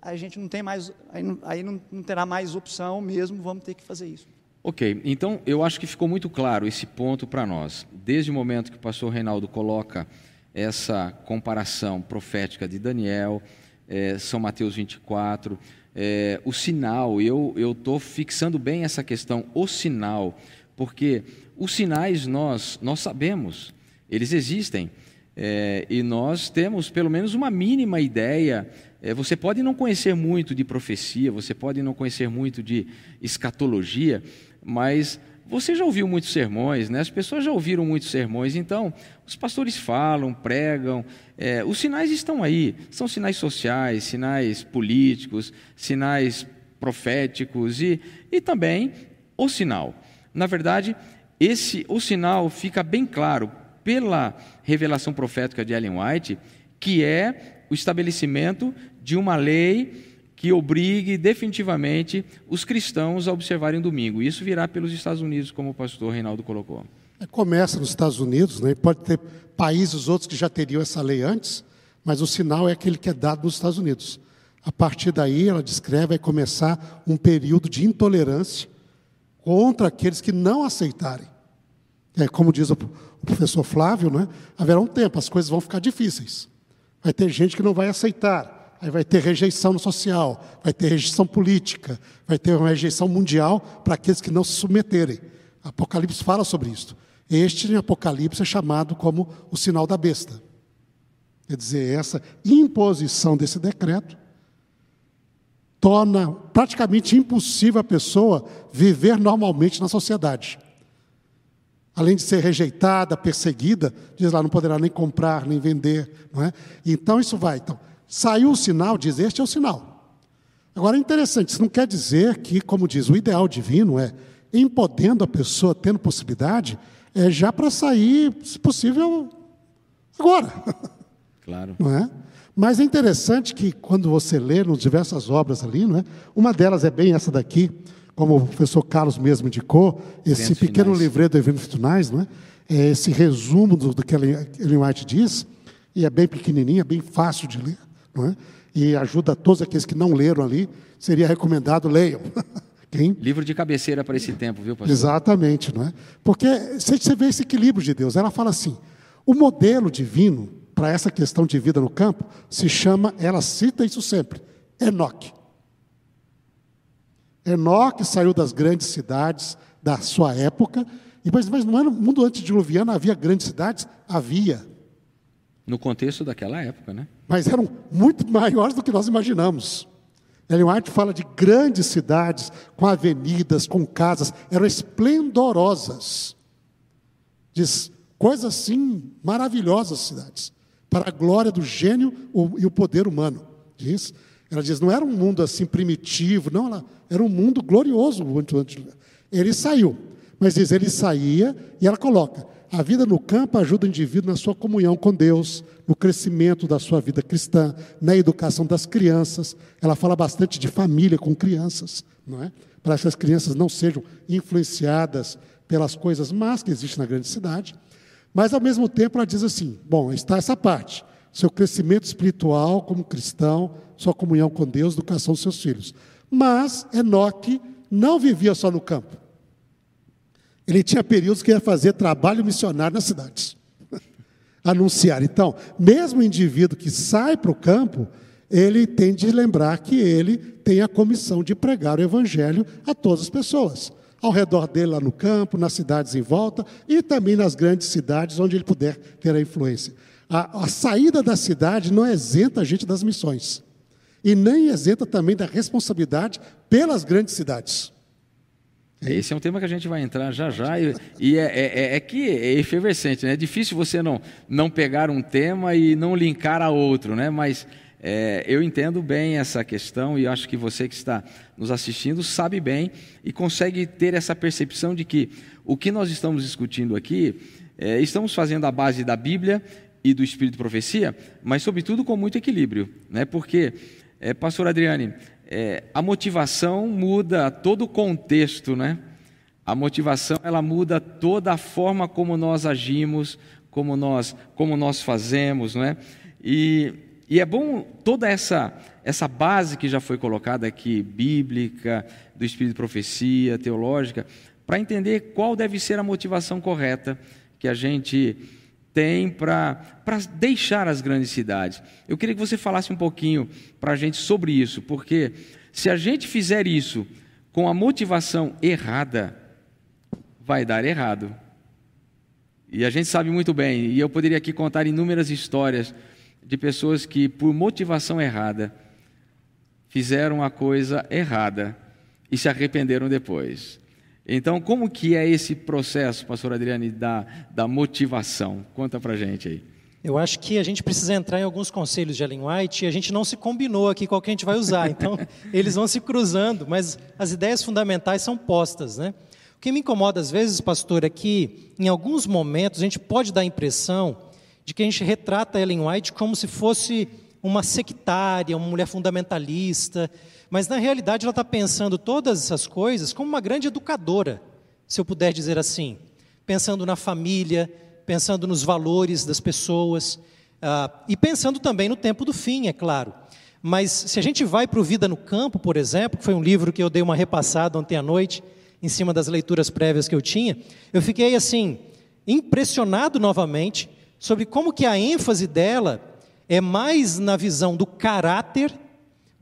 a gente não tem mais, aí não, aí não, não terá mais opção mesmo, vamos ter que fazer isso. Ok, então eu acho que ficou muito claro esse ponto para nós. Desde o momento que o pastor Reinaldo coloca essa comparação profética de Daniel, é, São Mateus 24, é, o sinal, eu estou fixando bem essa questão, o sinal, porque os sinais nós, nós sabemos, eles existem. É, e nós temos pelo menos uma mínima ideia. É, você pode não conhecer muito de profecia, você pode não conhecer muito de escatologia, mas você já ouviu muitos sermões, né? as pessoas já ouviram muitos sermões, então os pastores falam, pregam, é, os sinais estão aí, são sinais sociais, sinais políticos, sinais proféticos e, e também o sinal. Na verdade, esse o sinal fica bem claro pela revelação profética de Ellen White, que é o estabelecimento de uma lei que obrigue definitivamente os cristãos a observarem domingo. Isso virá pelos Estados Unidos, como o pastor Reinaldo colocou. Começa nos Estados Unidos, né? pode ter países outros que já teriam essa lei antes, mas o sinal é aquele que é dado nos Estados Unidos. A partir daí, ela descreve, vai começar um período de intolerância contra aqueles que não aceitarem. É, como diz o professor Flávio, né? haverá um tempo, as coisas vão ficar difíceis. Vai ter gente que não vai aceitar. Aí vai ter rejeição social, vai ter rejeição política, vai ter uma rejeição mundial para aqueles que não se submeterem. Apocalipse fala sobre isso. Este em Apocalipse é chamado como o sinal da besta. Quer dizer, essa imposição desse decreto torna praticamente impossível a pessoa viver normalmente na sociedade. Além de ser rejeitada, perseguida, diz lá, não poderá nem comprar, nem vender. Não é? Então isso vai. Então, Saiu o sinal, diz: Este é o sinal. Agora é interessante, isso não quer dizer que, como diz, o ideal divino é, em podendo a pessoa, tendo possibilidade, é já para sair, se possível, agora. Claro. Não é? Mas é interessante que, quando você lê nas diversas obras ali, não é? uma delas é bem essa daqui, como o professor Carlos mesmo indicou, esse Eventos pequeno finais. livreto de eventos finais, não é? é esse resumo do, do que Ellen White diz, e é bem pequenininho, é bem fácil de ler é? e ajuda a todos aqueles que não leram ali, seria recomendado leiam. Quem? Livro de cabeceira para esse tempo, viu, pastor? Exatamente, não é? Porque você vê esse equilíbrio de Deus. Ela fala assim: o modelo divino para essa questão de vida no campo se chama, ela cita isso sempre, Enoque. Enoque saiu das grandes cidades da sua época, mas, mas no mundo antes de Luviana havia grandes cidades? Havia. No contexto daquela época, né? Mas eram muito maiores do que nós imaginamos. Ellen White fala de grandes cidades, com avenidas, com casas, eram esplendorosas. Diz coisas assim maravilhosas cidades, para a glória do gênio e o poder humano. Diz. Ela diz, não era um mundo assim primitivo, não, ela, era um mundo glorioso. Ele saiu, mas diz, ele saía e ela coloca, a vida no campo ajuda o indivíduo na sua comunhão com Deus, no crescimento da sua vida cristã, na educação das crianças. Ela fala bastante de família com crianças, não é? Para que as crianças não sejam influenciadas pelas coisas más que existem na grande cidade. Mas, ao mesmo tempo, ela diz assim: bom, está essa parte, seu crescimento espiritual como cristão, sua comunhão com Deus, educação dos seus filhos. Mas Enoque não vivia só no campo. Ele tinha períodos que ia fazer trabalho missionário nas cidades. Anunciar. Então, mesmo o indivíduo que sai para o campo, ele tem de lembrar que ele tem a comissão de pregar o evangelho a todas as pessoas. Ao redor dele, lá no campo, nas cidades em volta e também nas grandes cidades onde ele puder ter a influência. A, a saída da cidade não isenta a gente das missões. E nem isenta também da responsabilidade pelas grandes cidades. Esse é um tema que a gente vai entrar já já e, e é, é, é, é, que é efervescente, né? É difícil você não, não pegar um tema e não linkar a outro, né? Mas é, eu entendo bem essa questão e acho que você que está nos assistindo sabe bem e consegue ter essa percepção de que o que nós estamos discutindo aqui, é, estamos fazendo a base da Bíblia e do Espírito de Profecia, mas sobretudo com muito equilíbrio, né? Porque, é, Pastor Adriane, é, a motivação muda todo o contexto, né? A motivação ela muda toda a forma como nós agimos, como nós, como nós fazemos, não é? E, e é bom toda essa, essa base que já foi colocada aqui, bíblica, do espírito de profecia, teológica, para entender qual deve ser a motivação correta que a gente tem para deixar as grandes cidades. Eu queria que você falasse um pouquinho para a gente sobre isso, porque se a gente fizer isso com a motivação errada, vai dar errado. E a gente sabe muito bem, e eu poderia aqui contar inúmeras histórias de pessoas que, por motivação errada, fizeram a coisa errada e se arrependeram depois. Então, como que é esse processo, pastor Adriane, da, da motivação? Conta para gente aí. Eu acho que a gente precisa entrar em alguns conselhos de Ellen White e a gente não se combinou aqui qual que a gente vai usar. Então, eles vão se cruzando, mas as ideias fundamentais são postas, né? O que me incomoda às vezes, pastor, é que em alguns momentos a gente pode dar a impressão de que a gente retrata Ellen White como se fosse uma sectária, uma mulher fundamentalista, mas na realidade ela está pensando todas essas coisas como uma grande educadora, se eu puder dizer assim, pensando na família, pensando nos valores das pessoas uh, e pensando também no tempo do fim, é claro. Mas se a gente vai para o Vida no Campo, por exemplo, que foi um livro que eu dei uma repassada ontem à noite, em cima das leituras prévias que eu tinha, eu fiquei assim, impressionado novamente sobre como que a ênfase dela é mais na visão do caráter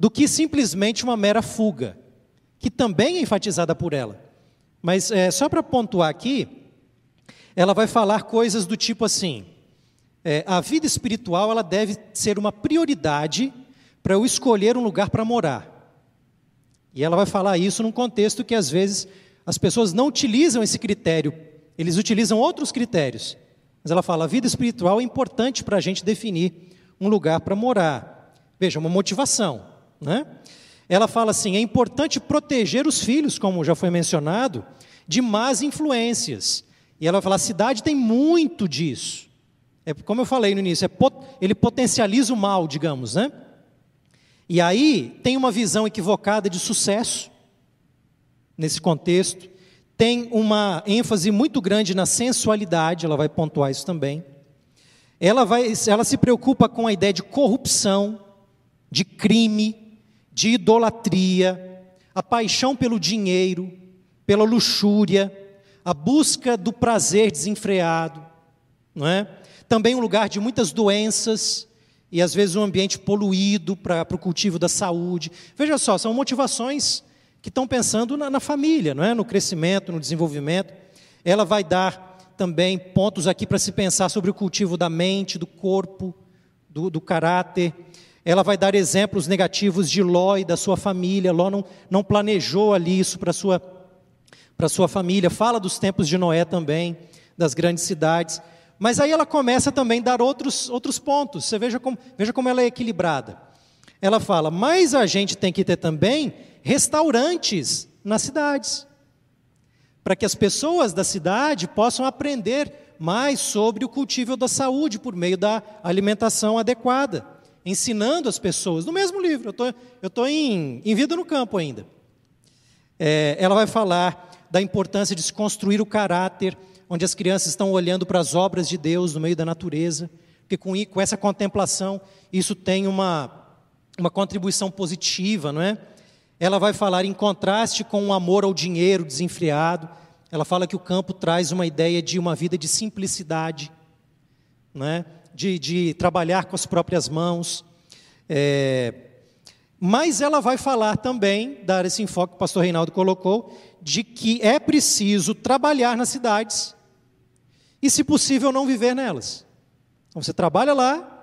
do que simplesmente uma mera fuga, que também é enfatizada por ela. Mas é, só para pontuar aqui, ela vai falar coisas do tipo assim: é, a vida espiritual ela deve ser uma prioridade para eu escolher um lugar para morar. E ela vai falar isso num contexto que às vezes as pessoas não utilizam esse critério, eles utilizam outros critérios. Mas ela fala: a vida espiritual é importante para a gente definir um lugar para morar. Veja, uma motivação. Né? Ela fala assim: é importante proteger os filhos, como já foi mencionado, de más influências. E ela vai falar: a cidade tem muito disso. É, como eu falei no início, é, ele potencializa o mal, digamos, né? E aí tem uma visão equivocada de sucesso nesse contexto tem uma ênfase muito grande na sensualidade, ela vai pontuar isso também. Ela, vai, ela se preocupa com a ideia de corrupção, de crime, de idolatria, a paixão pelo dinheiro, pela luxúria, a busca do prazer desenfreado, não é? Também um lugar de muitas doenças e às vezes um ambiente poluído para o cultivo da saúde. Veja só, são motivações que estão pensando na, na família, não é? no crescimento, no desenvolvimento. Ela vai dar também pontos aqui para se pensar sobre o cultivo da mente, do corpo, do, do caráter. Ela vai dar exemplos negativos de Ló e da sua família. Ló não, não planejou ali isso para sua, para sua família. Fala dos tempos de Noé também, das grandes cidades. Mas aí ela começa também a dar outros, outros pontos. Você veja como, veja como ela é equilibrada. Ela fala, mas a gente tem que ter também restaurantes nas cidades, para que as pessoas da cidade possam aprender mais sobre o cultivo da saúde por meio da alimentação adequada, ensinando as pessoas, no mesmo livro, eu estou em, em Vida no Campo ainda. É, ela vai falar da importância de se construir o caráter, onde as crianças estão olhando para as obras de Deus no meio da natureza, porque com, com essa contemplação, isso tem uma, uma contribuição positiva, não é? Ela vai falar em contraste com o amor ao dinheiro desenfreado. Ela fala que o campo traz uma ideia de uma vida de simplicidade, né? De, de trabalhar com as próprias mãos. É... Mas ela vai falar também, dar esse enfoque que o pastor Reinaldo colocou, de que é preciso trabalhar nas cidades e, se possível, não viver nelas. Então, você trabalha lá,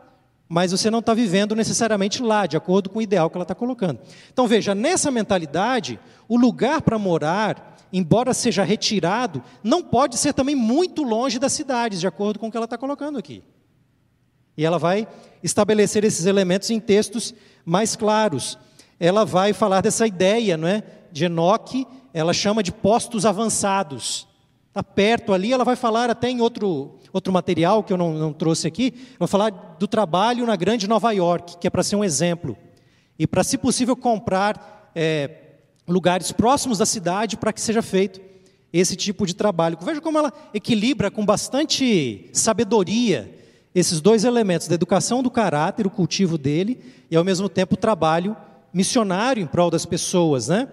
mas você não está vivendo necessariamente lá, de acordo com o ideal que ela está colocando. Então veja, nessa mentalidade, o lugar para morar, embora seja retirado, não pode ser também muito longe das cidades, de acordo com o que ela está colocando aqui. E ela vai estabelecer esses elementos em textos mais claros. Ela vai falar dessa ideia, não é? De Enoque, ela chama de postos avançados. Está perto ali, ela vai falar até em outro, outro material que eu não, não trouxe aqui, vou falar do trabalho na grande Nova York, que é para ser um exemplo. E para, se possível, comprar é, lugares próximos da cidade para que seja feito esse tipo de trabalho. Veja como ela equilibra com bastante sabedoria esses dois elementos, da educação do caráter, o cultivo dele, e ao mesmo tempo o trabalho missionário em prol das pessoas. Né?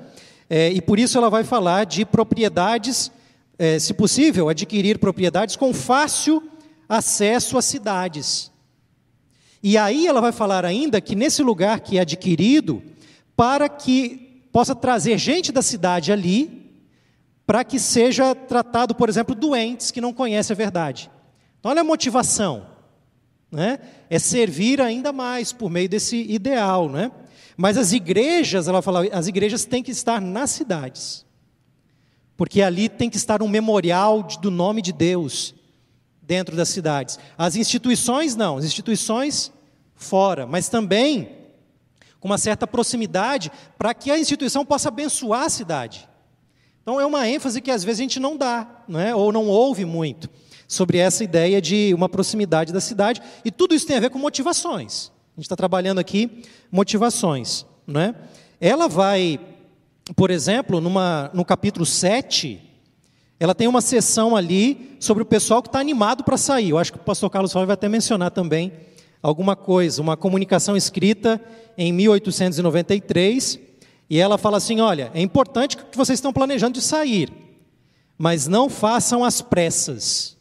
É, e por isso ela vai falar de propriedades, é, se possível, adquirir propriedades com fácil acesso às cidades. E aí ela vai falar ainda que nesse lugar que é adquirido, para que possa trazer gente da cidade ali, para que seja tratado, por exemplo, doentes que não conhecem a verdade. Então, olha a motivação, né? é servir ainda mais por meio desse ideal. Né? Mas as igrejas, ela fala, as igrejas têm que estar nas cidades, porque ali tem que estar um memorial do nome de Deus dentro das cidades. As instituições não, as instituições fora, mas também com uma certa proximidade para que a instituição possa abençoar a cidade. Então é uma ênfase que às vezes a gente não dá, não é? ou não ouve muito, sobre essa ideia de uma proximidade da cidade, e tudo isso tem a ver com motivações. A gente está trabalhando aqui motivações. Não é? Ela vai, por exemplo, numa, no capítulo 7, ela tem uma sessão ali sobre o pessoal que está animado para sair. Eu acho que o pastor Carlos Fábio vai até mencionar também alguma coisa, uma comunicação escrita em 1893, e ela fala assim: olha, é importante que vocês estão planejando de sair, mas não façam às pressas,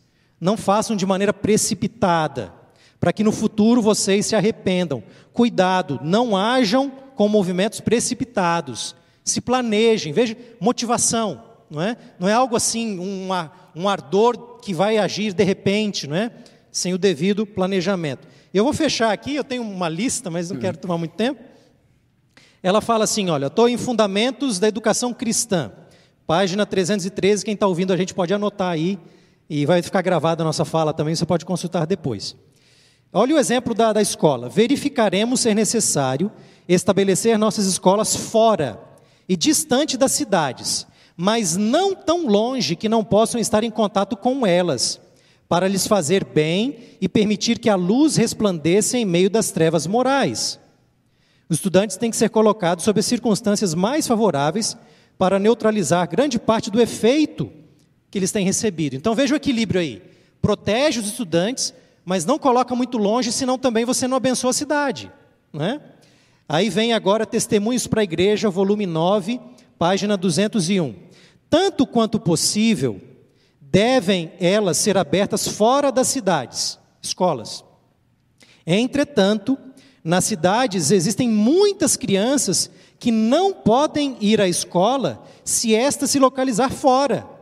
não façam de maneira precipitada, para que no futuro vocês se arrependam. Cuidado, não hajam com movimentos precipitados, se planejem, veja, motivação, não é? Não é algo assim, um, ardor que vai agir de repente, não é? Sem o devido planejamento. Eu vou fechar aqui, eu tenho uma lista, mas não quero tomar muito tempo. Ela fala assim: olha, estou em Fundamentos da Educação Cristã, página 313. Quem está ouvindo a gente pode anotar aí, e vai ficar gravada a nossa fala também, você pode consultar depois. Olha o exemplo da, da escola. Verificaremos ser necessário estabelecer nossas escolas fora e distante das cidades, mas não tão longe que não possam estar em contato com elas, para lhes fazer bem e permitir que a luz resplandeça em meio das trevas morais. Os estudantes têm que ser colocados sob as circunstâncias mais favoráveis para neutralizar grande parte do efeito que eles têm recebido. Então veja o equilíbrio aí. Protege os estudantes, mas não coloca muito longe, senão também você não abençoa a cidade. Né? Aí vem agora Testemunhos para a Igreja, volume 9, página 201. Tanto quanto possível, devem elas ser abertas fora das cidades, escolas. Entretanto, nas cidades existem muitas crianças que não podem ir à escola se esta se localizar fora.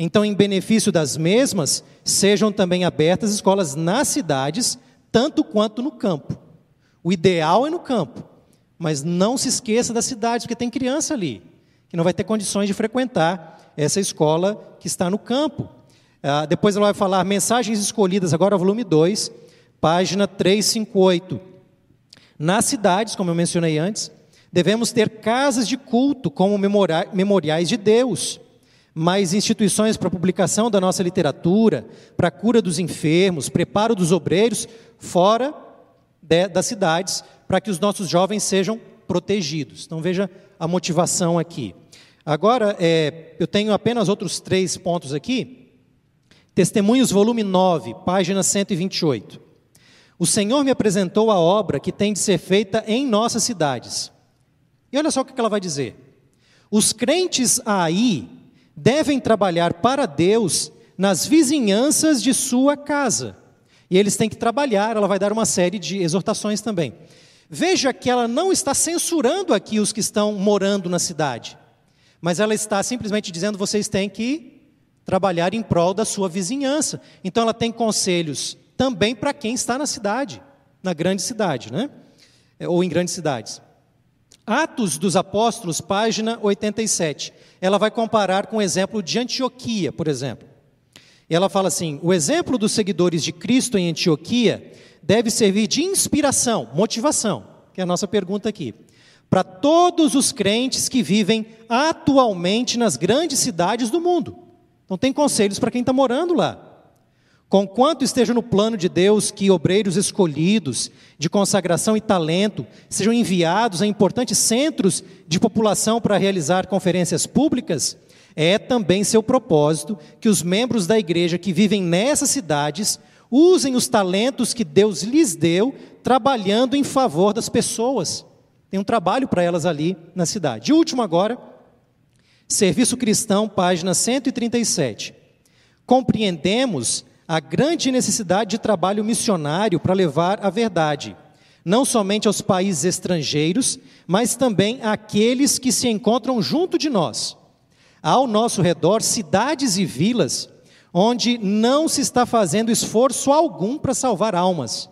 Então, em benefício das mesmas, sejam também abertas escolas nas cidades, tanto quanto no campo. O ideal é no campo, mas não se esqueça das cidades, porque tem criança ali, que não vai ter condições de frequentar essa escola que está no campo. Ah, depois ela vai falar mensagens escolhidas, agora volume 2, página 358. Nas cidades, como eu mencionei antes, devemos ter casas de culto como memoriais de Deus, mais instituições para publicação da nossa literatura, para cura dos enfermos, preparo dos obreiros, fora de, das cidades, para que os nossos jovens sejam protegidos. Então veja a motivação aqui. Agora, é, eu tenho apenas outros três pontos aqui. Testemunhos, volume 9, página 128. O Senhor me apresentou a obra que tem de ser feita em nossas cidades. E olha só o que ela vai dizer. Os crentes aí devem trabalhar para Deus nas vizinhanças de sua casa. E eles têm que trabalhar, ela vai dar uma série de exortações também. Veja que ela não está censurando aqui os que estão morando na cidade, mas ela está simplesmente dizendo: vocês têm que trabalhar em prol da sua vizinhança. Então ela tem conselhos também para quem está na cidade, na grande cidade, né? É, ou em grandes cidades. Atos dos Apóstolos, página 87. Ela vai comparar com o exemplo de Antioquia, por exemplo. Ela fala assim: o exemplo dos seguidores de Cristo em Antioquia deve servir de inspiração, motivação, que é a nossa pergunta aqui, para todos os crentes que vivem atualmente nas grandes cidades do mundo. Então, tem conselhos para quem está morando lá. Conquanto esteja no plano de Deus que obreiros escolhidos, de consagração e talento, sejam enviados a importantes centros de população para realizar conferências públicas, É também seu propósito que os membros da igreja que vivem nessas cidades usem os talentos que Deus lhes deu, trabalhando em favor das pessoas. Tem um trabalho para elas ali na cidade. E último agora, Serviço Cristão, página 137. Compreendemos a grande necessidade de trabalho missionário para levar a verdade, não somente aos países estrangeiros, mas também àqueles que se encontram junto de nós. Ao nosso redor, cidades e vilas onde não se está fazendo esforço algum para salvar almas.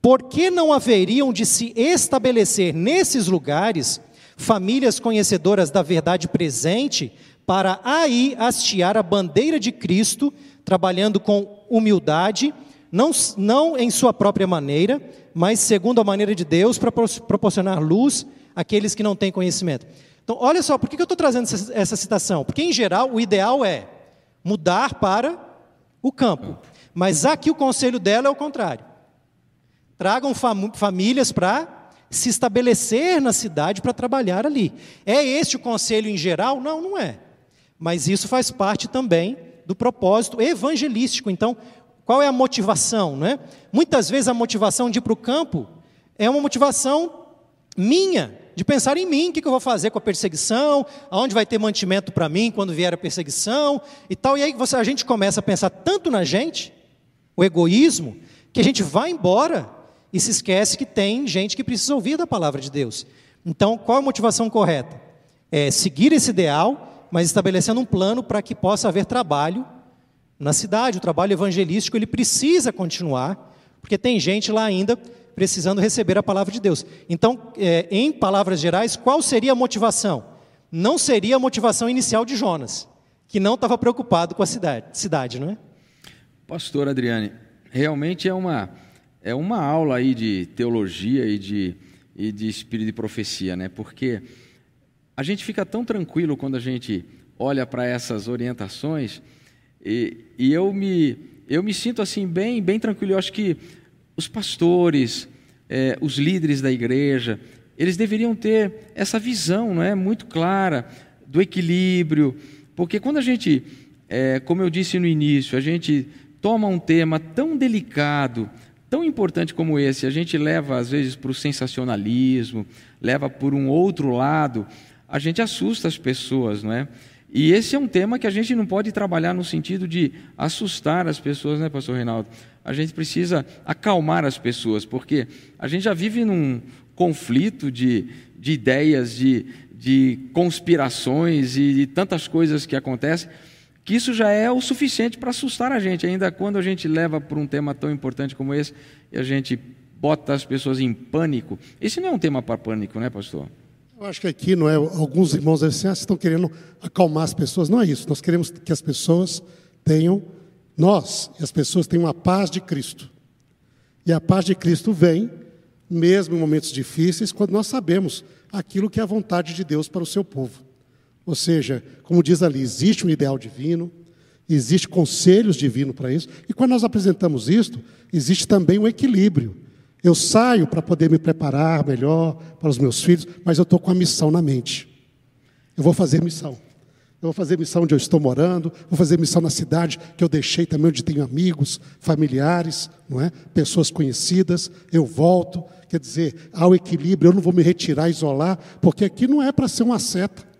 Por que não haveriam de se estabelecer nesses lugares famílias conhecedoras da verdade presente para aí hastear a bandeira de Cristo, trabalhando com humildade, não, não em sua própria maneira, mas segundo a maneira de Deus, para proporcionar luz àqueles que não têm conhecimento. Então, olha só, por que eu estou trazendo essa, essa citação? Porque, em geral, o ideal é mudar para o campo. Mas aqui o conselho dela é o contrário. Tragam fam famílias para se estabelecer na cidade para trabalhar ali. É este o conselho em geral? Não, não é. Mas isso faz parte também do propósito evangelístico. Então, qual é a motivação? Né? Muitas vezes a motivação de ir para o campo é uma motivação minha, de pensar em mim, o que eu vou fazer com a perseguição, aonde vai ter mantimento para mim quando vier a perseguição e tal. E aí você, a gente começa a pensar tanto na gente, o egoísmo, que a gente vai embora e se esquece que tem gente que precisa ouvir da palavra de Deus. Então, qual a motivação correta? É seguir esse ideal, mas estabelecendo um plano para que possa haver trabalho na cidade. O trabalho evangelístico ele precisa continuar, porque tem gente lá ainda precisando receber a palavra de Deus. Então, é, em palavras gerais, qual seria a motivação? Não seria a motivação inicial de Jonas, que não estava preocupado com a cidade, cidade, não é? Pastor Adriane, realmente é uma é uma aula aí de teologia e de, e de espírito de profecia, né? Porque a gente fica tão tranquilo quando a gente olha para essas orientações e, e, eu me eu me sinto assim bem bem tranquilo. Eu acho que os pastores, é, os líderes da igreja, eles deveriam ter essa visão, não é, muito clara do equilíbrio, porque quando a gente, é, como eu disse no início, a gente toma um tema tão delicado, tão importante como esse, a gente leva às vezes para o sensacionalismo, leva por um outro lado, a gente assusta as pessoas, não é? E esse é um tema que a gente não pode trabalhar no sentido de assustar as pessoas, né, pastor Reinaldo? A gente precisa acalmar as pessoas, porque a gente já vive num conflito de, de ideias, de, de conspirações e de tantas coisas que acontecem que isso já é o suficiente para assustar a gente, ainda quando a gente leva para um tema tão importante como esse e a gente bota as pessoas em pânico. Esse não é um tema para pânico, né, pastor? Eu acho que aqui não é. Alguns irmãos assim, ah, estão querendo acalmar as pessoas. Não é isso. Nós queremos que as pessoas tenham, nós e as pessoas tenham a paz de Cristo. E a paz de Cristo vem, mesmo em momentos difíceis, quando nós sabemos aquilo que é a vontade de Deus para o seu povo. Ou seja, como diz ali, existe um ideal divino, existe conselhos divinos para isso, e quando nós apresentamos isto, existe também um equilíbrio. Eu saio para poder me preparar melhor para os meus filhos, mas eu estou com a missão na mente. Eu vou fazer missão. Eu vou fazer missão onde eu estou morando, vou fazer missão na cidade que eu deixei também, onde tenho amigos, familiares, não é? pessoas conhecidas. Eu volto. Quer dizer, há o equilíbrio, eu não vou me retirar, isolar, porque aqui não é para ser uma seta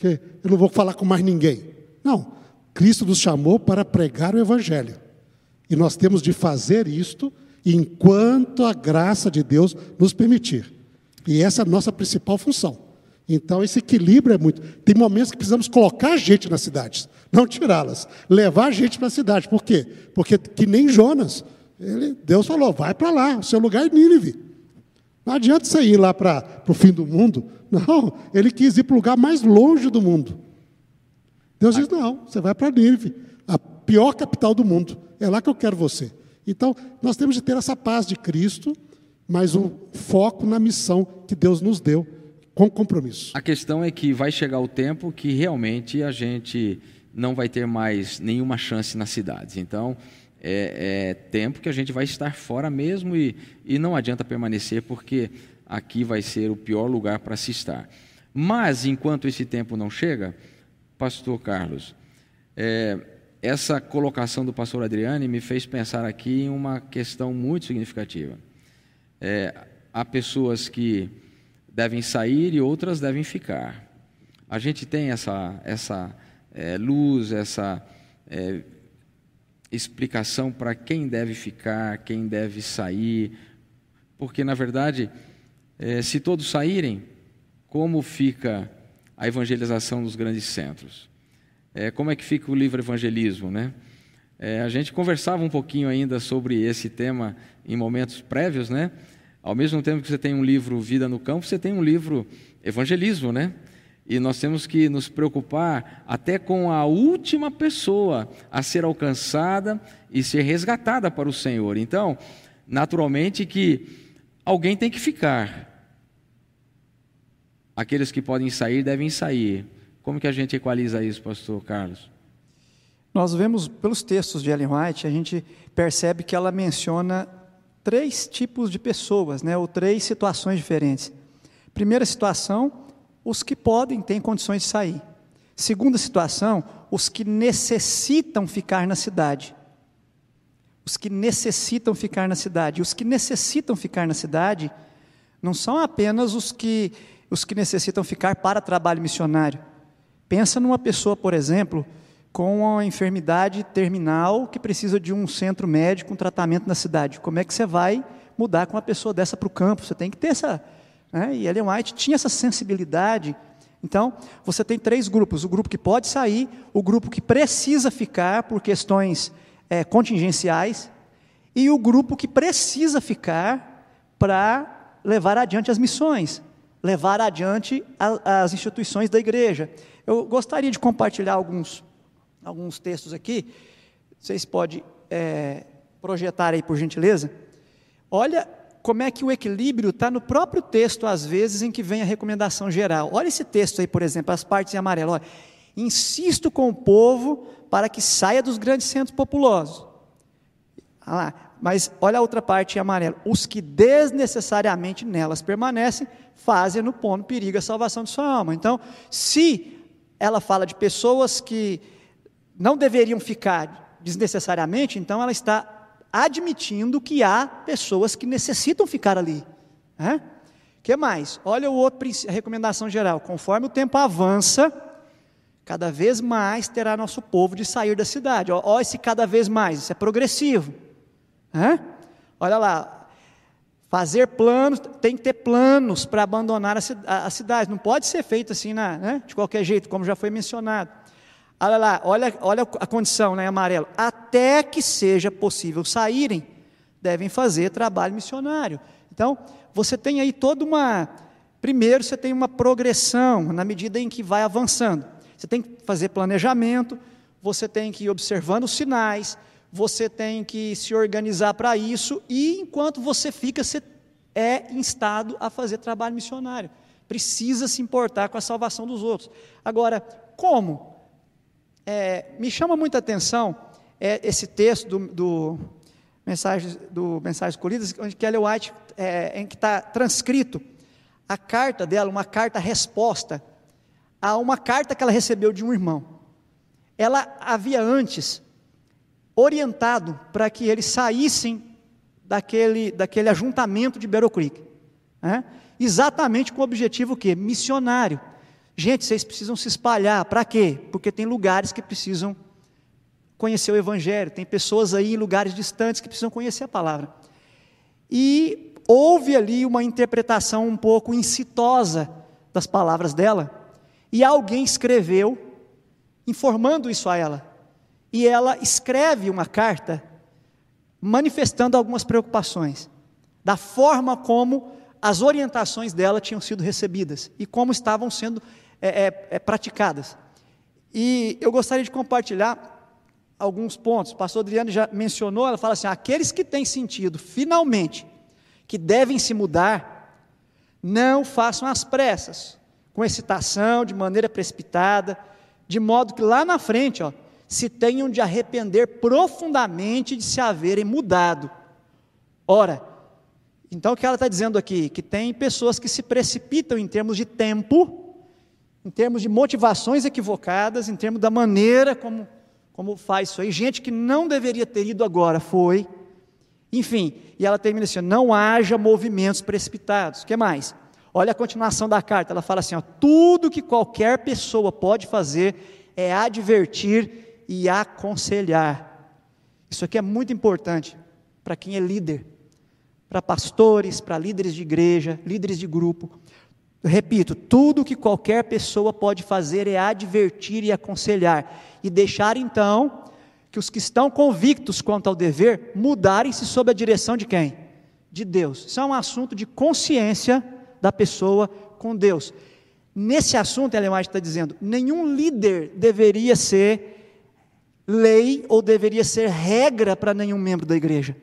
porque eu não vou falar com mais ninguém. Não, Cristo nos chamou para pregar o Evangelho. E nós temos de fazer isto enquanto a graça de Deus nos permitir. E essa é a nossa principal função. Então, esse equilíbrio é muito. Tem momentos que precisamos colocar gente nas cidades, não tirá-las, levar gente para a cidade. Por quê? Porque, que nem Jonas, ele, Deus falou: vai para lá, o seu lugar é Nínive. Não adianta você ir lá para o fim do mundo. Não, ele quis ir para o lugar mais longe do mundo. Deus diz: não, você vai para Nínive, a pior capital do mundo. É lá que eu quero você. Então, nós temos de ter essa paz de Cristo, mas um foco na missão que Deus nos deu, com compromisso. A questão é que vai chegar o tempo que realmente a gente não vai ter mais nenhuma chance nas cidades. Então, é, é, tempo que a gente vai estar fora mesmo e, e não adianta permanecer porque aqui vai ser o pior lugar para se estar. Mas, enquanto esse tempo não chega, Pastor Carlos, é, essa colocação do pastor Adriane me fez pensar aqui em uma questão muito significativa. É, há pessoas que devem sair e outras devem ficar. A gente tem essa, essa é, luz, essa é, explicação para quem deve ficar, quem deve sair, porque, na verdade, é, se todos saírem, como fica a evangelização dos grandes centros? É, como é que fica o livre evangelismo, né? É, a gente conversava um pouquinho ainda sobre esse tema em momentos prévios, né? Ao mesmo tempo que você tem um livro Vida no Campo, você tem um livro Evangelismo, né? E nós temos que nos preocupar até com a última pessoa a ser alcançada e ser resgatada para o Senhor. Então, naturalmente que alguém tem que ficar. Aqueles que podem sair devem sair. Como que a gente equaliza isso, pastor Carlos? Nós vemos pelos textos de Ellen White, a gente percebe que ela menciona três tipos de pessoas, né, ou três situações diferentes. Primeira situação, os que podem, têm condições de sair. Segunda situação, os que necessitam ficar na cidade. Os que necessitam ficar na cidade. Os que necessitam ficar na cidade não são apenas os que, os que necessitam ficar para trabalho missionário. Pensa numa pessoa, por exemplo, com uma enfermidade terminal que precisa de um centro médico, um tratamento na cidade. Como é que você vai mudar com uma pessoa dessa para o campo? Você tem que ter essa. Né? E Ellen White tinha essa sensibilidade. Então, você tem três grupos: o grupo que pode sair, o grupo que precisa ficar por questões é, contingenciais, e o grupo que precisa ficar para levar adiante as missões, levar adiante a, as instituições da igreja. Eu gostaria de compartilhar alguns, alguns textos aqui. Vocês podem é, projetar aí, por gentileza. Olha como é que o equilíbrio está no próprio texto, às vezes, em que vem a recomendação geral. Olha esse texto aí, por exemplo, as partes em amarelo. Olha, Insisto com o povo para que saia dos grandes centros populosos. Ah lá, mas olha a outra parte em amarelo. Os que desnecessariamente nelas permanecem, fazem no ponto perigo a salvação de sua alma. Então, se ela fala de pessoas que não deveriam ficar desnecessariamente, então ela está admitindo que há pessoas que necessitam ficar ali. O que mais? Olha o outro a recomendação geral. Conforme o tempo avança, cada vez mais terá nosso povo de sair da cidade. Olha esse cada vez mais, isso é progressivo. Olha lá, Fazer planos, tem que ter planos para abandonar a, a, cidade, não pode ser feito assim na, né, de qualquer jeito, como já foi mencionado. Olha lá, olha, olha a condição, né, amarelo. Até que seja possível saírem, devem fazer trabalho missionário. Então, você tem aí toda uma. Primeiro, você tem uma progressão na medida em que vai avançando. Você tem que fazer planejamento, você tem que ir observando os sinais, você tem que se organizar para isso, e enquanto você fica, você é instado a fazer trabalho missionário. Precisa se importar com a salvação dos outros. Agora, como? É, me chama muita atenção é, esse texto do, do, mensagem, do Mensagens Colhidas, onde Kelly White, é, em que está transcrito a carta dela, uma carta-resposta a uma carta que ela recebeu de um irmão. Ela havia antes orientado para que eles saíssem daquele, daquele ajuntamento de Battle Creek. Né? Exatamente com o objetivo que? Missionário. Gente, vocês precisam se espalhar. Para quê? Porque tem lugares que precisam conhecer o Evangelho, tem pessoas aí em lugares distantes que precisam conhecer a palavra. E houve ali uma interpretação um pouco incitosa das palavras dela, e alguém escreveu informando isso a ela e ela escreve uma carta manifestando algumas preocupações da forma como as orientações dela tinham sido recebidas e como estavam sendo é, é, é, praticadas. E eu gostaria de compartilhar alguns pontos. O pastor Adriano já mencionou, ela fala assim: aqueles que têm sentido, finalmente, que devem se mudar, não façam as pressas, com excitação, de maneira precipitada, de modo que lá na frente, ó, se tenham de arrepender profundamente de se haverem mudado. Ora, então o que ela está dizendo aqui? Que tem pessoas que se precipitam em termos de tempo, em termos de motivações equivocadas, em termos da maneira como, como faz isso aí. Gente que não deveria ter ido agora foi. Enfim, e ela termina assim: não haja movimentos precipitados. O que mais? Olha a continuação da carta, ela fala assim: ó, tudo que qualquer pessoa pode fazer é advertir e aconselhar. Isso aqui é muito importante para quem é líder, para pastores, para líderes de igreja, líderes de grupo. Repito, tudo que qualquer pessoa pode fazer é advertir e aconselhar, e deixar então que os que estão convictos quanto ao dever mudarem-se sob a direção de quem? De Deus. Isso é um assunto de consciência da pessoa com Deus. Nesse assunto, Ellen está dizendo: nenhum líder deveria ser lei ou deveria ser regra para nenhum membro da igreja.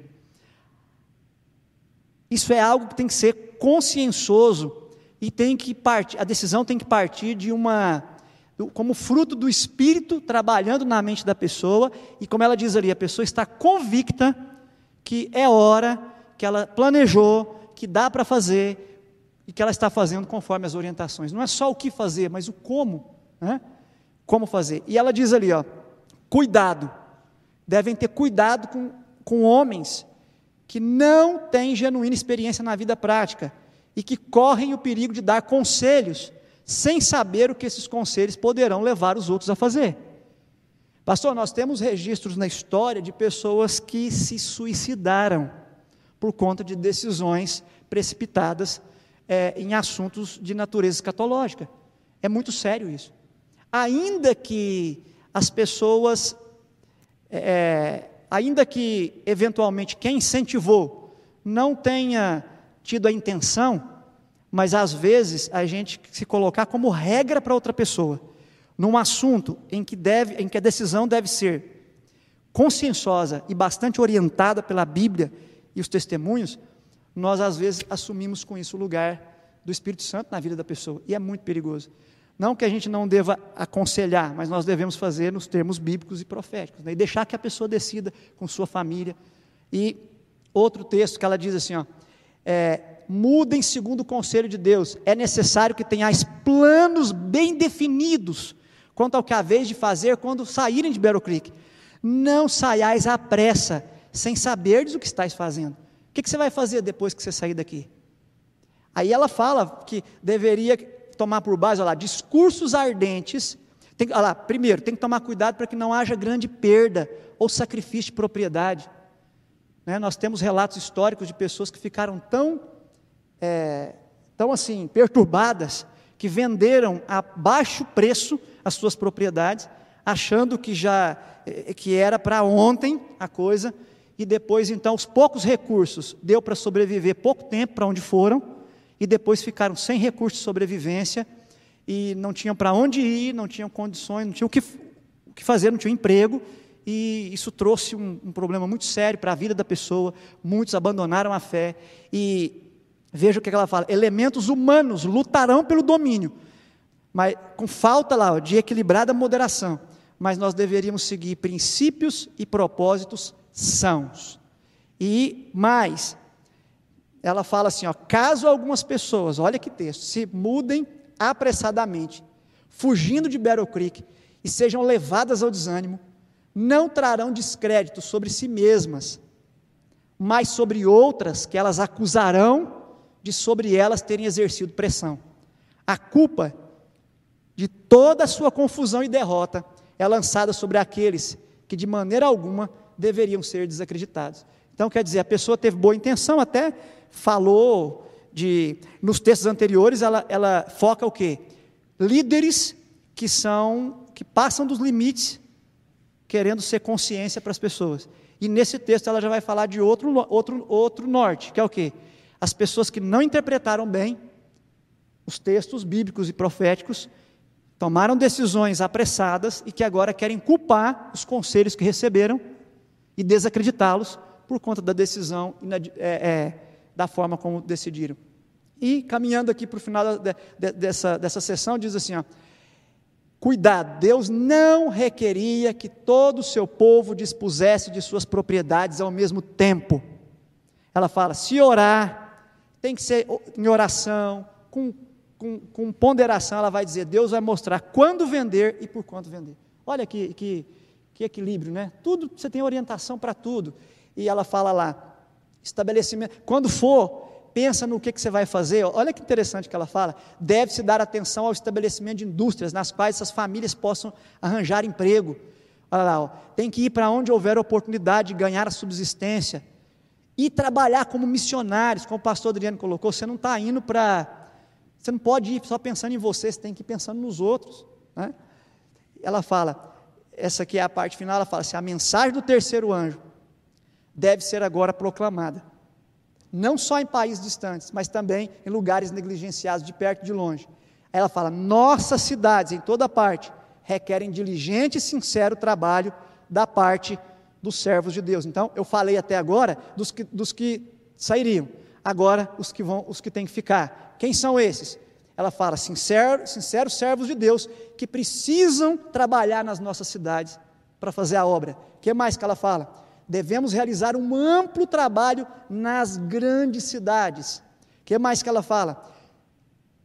Isso é algo que tem que ser consciençoso e tem que partir, a decisão tem que partir de uma como fruto do espírito trabalhando na mente da pessoa e como ela diz ali, a pessoa está convicta que é hora, que ela planejou, que dá para fazer e que ela está fazendo conforme as orientações. Não é só o que fazer, mas o como, né? Como fazer. E ela diz ali, ó, cuidado. Devem ter cuidado com, com homens que não têm genuína experiência na vida prática e que correm o perigo de dar conselhos sem saber o que esses conselhos poderão levar os outros a fazer. Pastor, nós temos registros na história de pessoas que se suicidaram por conta de decisões precipitadas é, em assuntos de natureza escatológica. É muito sério isso. Ainda que as pessoas, é, ainda que eventualmente quem incentivou não tenha tido a intenção, mas às vezes a gente se colocar como regra para outra pessoa, num assunto em que, deve, em que a decisão deve ser conscienciosa e bastante orientada pela Bíblia e os testemunhos, nós às vezes assumimos com isso o lugar do Espírito Santo na vida da pessoa, e é muito perigoso. Não que a gente não deva aconselhar, mas nós devemos fazer nos termos bíblicos e proféticos, né? e deixar que a pessoa decida com sua família. E outro texto que ela diz assim, ó, é, mudem segundo o conselho de Deus. É necessário que tenhais planos bem definidos quanto ao que haveis de fazer quando saírem de Battle Creek. Não saiais à pressa, sem saberdes o que estáis fazendo. O que, que você vai fazer depois que você sair daqui? Aí ela fala que deveria tomar por base, olha lá, discursos ardentes. Tem, olha lá, primeiro, tem que tomar cuidado para que não haja grande perda ou sacrifício de propriedade. Né? Nós temos relatos históricos de pessoas que ficaram tão, é, tão assim, perturbadas, que venderam a baixo preço as suas propriedades, achando que já é, que era para ontem a coisa, e depois então os poucos recursos deu para sobreviver pouco tempo para onde foram, e depois ficaram sem recursos de sobrevivência e não tinham para onde ir, não tinham condições, não tinham o que, o que fazer, não tinham emprego, e isso trouxe um, um problema muito sério para a vida da pessoa. Muitos abandonaram a fé. E veja o que ela fala: elementos humanos lutarão pelo domínio, mas com falta lá de equilibrada moderação. Mas nós deveríamos seguir princípios e propósitos sãos. E mais, ela fala assim: ó, caso algumas pessoas, olha que texto, se mudem apressadamente, fugindo de Battle Creek, e sejam levadas ao desânimo, não trarão descrédito sobre si mesmas, mas sobre outras que elas acusarão de sobre elas terem exercido pressão. A culpa de toda a sua confusão e derrota é lançada sobre aqueles que de maneira alguma deveriam ser desacreditados. Então, quer dizer, a pessoa teve boa intenção, até falou de. Nos textos anteriores, ela, ela foca o quê? Líderes que são. que passam dos limites querendo ser consciência para as pessoas. E nesse texto ela já vai falar de outro, outro, outro norte, que é o quê? As pessoas que não interpretaram bem os textos bíblicos e proféticos, tomaram decisões apressadas e que agora querem culpar os conselhos que receberam e desacreditá-los por conta da decisão é, é, da forma como decidiram. E caminhando aqui para o final da, de, dessa, dessa sessão, diz assim: ó, Cuidado, Deus não requeria que todo o seu povo dispusesse de suas propriedades ao mesmo tempo. Ela fala: se orar, tem que ser em oração, com com, com ponderação, ela vai dizer: Deus vai mostrar quando vender e por quanto vender. Olha que, que, que equilíbrio, né? Tudo, você tem orientação para tudo. E ela fala lá, estabelecimento, quando for, pensa no que, que você vai fazer. Olha que interessante que ela fala. Deve-se dar atenção ao estabelecimento de indústrias nas quais essas famílias possam arranjar emprego. Olha lá, ó, tem que ir para onde houver oportunidade de ganhar a subsistência. E trabalhar como missionários, como o pastor Adriano colocou, você não está indo para você não pode ir só pensando em você, você tem que ir pensando nos outros. Né? Ela fala, essa aqui é a parte final, ela fala assim: a mensagem do terceiro anjo deve ser agora proclamada. Não só em países distantes, mas também em lugares negligenciados, de perto e de longe. Ela fala: nossas cidades, em toda parte, requerem diligente e sincero trabalho da parte dos servos de Deus. Então, eu falei até agora dos que, dos que sairiam. Agora, os que vão, os que têm que ficar. Quem são esses? Ela fala, sincero, sinceros servos de Deus, que precisam trabalhar nas nossas cidades para fazer a obra. O que mais que ela fala? Devemos realizar um amplo trabalho nas grandes cidades. O que mais que ela fala?